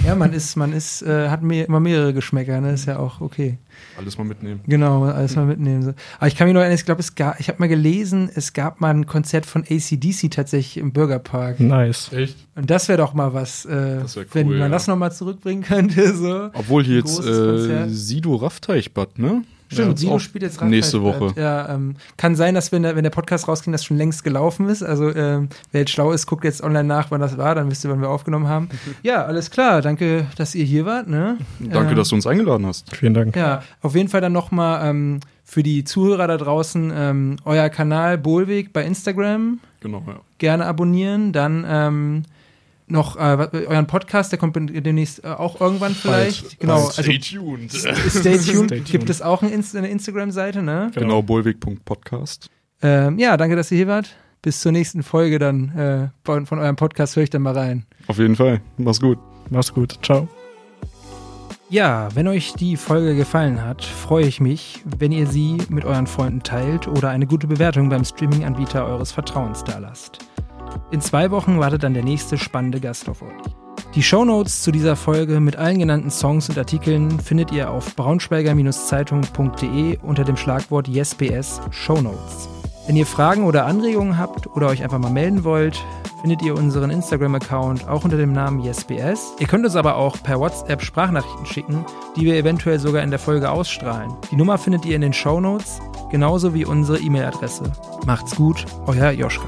Ja, man ist, man ist, äh, hat mehr, immer mehrere Geschmäcker, ne? Ist ja auch okay. Alles mal mitnehmen. Genau, alles mal mitnehmen. So. Aber ich kann mich noch erinnern, ich glaube, es gab, ich habe mal gelesen, es gab mal ein Konzert von ACDC tatsächlich im Bürgerpark. Nice. Echt? Und das wäre doch mal was, äh, cool, wenn man ja. das nochmal zurückbringen könnte. So. Obwohl hier Ein jetzt äh. Sido Raffteichbad, ne? Stimmt, Ja, Sido spielt jetzt Nächste Raffaello. Woche. Ja, ähm, kann sein, dass wenn der, wenn der Podcast rausging, das schon längst gelaufen ist. Also ähm, wer jetzt schlau ist, guckt jetzt online nach, wann das war, dann wisst ihr, wann wir aufgenommen haben. ja, alles klar. Danke, dass ihr hier wart. Ne? Danke, Ähm, dass du uns eingeladen hast. Vielen Dank. Ja, auf jeden Fall dann nochmal ähm, für die Zuhörer da draußen ähm, euer Kanal Bohlweg bei Instagram Genau, ja. gerne abonnieren. Dann ähm, noch äh, euren Podcast, der kommt demnächst äh, auch irgendwann vielleicht. Genau, also tuned. stay tuned. Stay tuned. Gibt es auch eine, Inst eine Instagram-Seite, ne? Genau, bolweg.podcast. Ähm, ja, danke, dass ihr hier wart. Bis zur nächsten Folge dann äh, von, von eurem Podcast höre ich dann mal rein. Auf jeden Fall. Mach's gut. Mach's gut. Ciao. Ja, wenn euch die Folge gefallen hat, freue ich mich, wenn ihr sie mit euren Freunden teilt oder eine gute Bewertung beim Streaming-Anbieter eures Vertrauens dalasst. In zwei Wochen wartet dann der nächste spannende Gast auf euch. Die Shownotes zu dieser Folge mit allen genannten Songs und Artikeln findet ihr auf braunschweiger-zeitung.de unter dem Schlagwort YesBS Shownotes. Wenn ihr Fragen oder Anregungen habt oder euch einfach mal melden wollt, findet ihr unseren Instagram-Account auch unter dem Namen YesBS. Ihr könnt uns aber auch per WhatsApp Sprachnachrichten schicken, die wir eventuell sogar in der Folge ausstrahlen. Die Nummer findet ihr in den Shownotes, genauso wie unsere E-Mail-Adresse. Macht's gut, euer Joschka.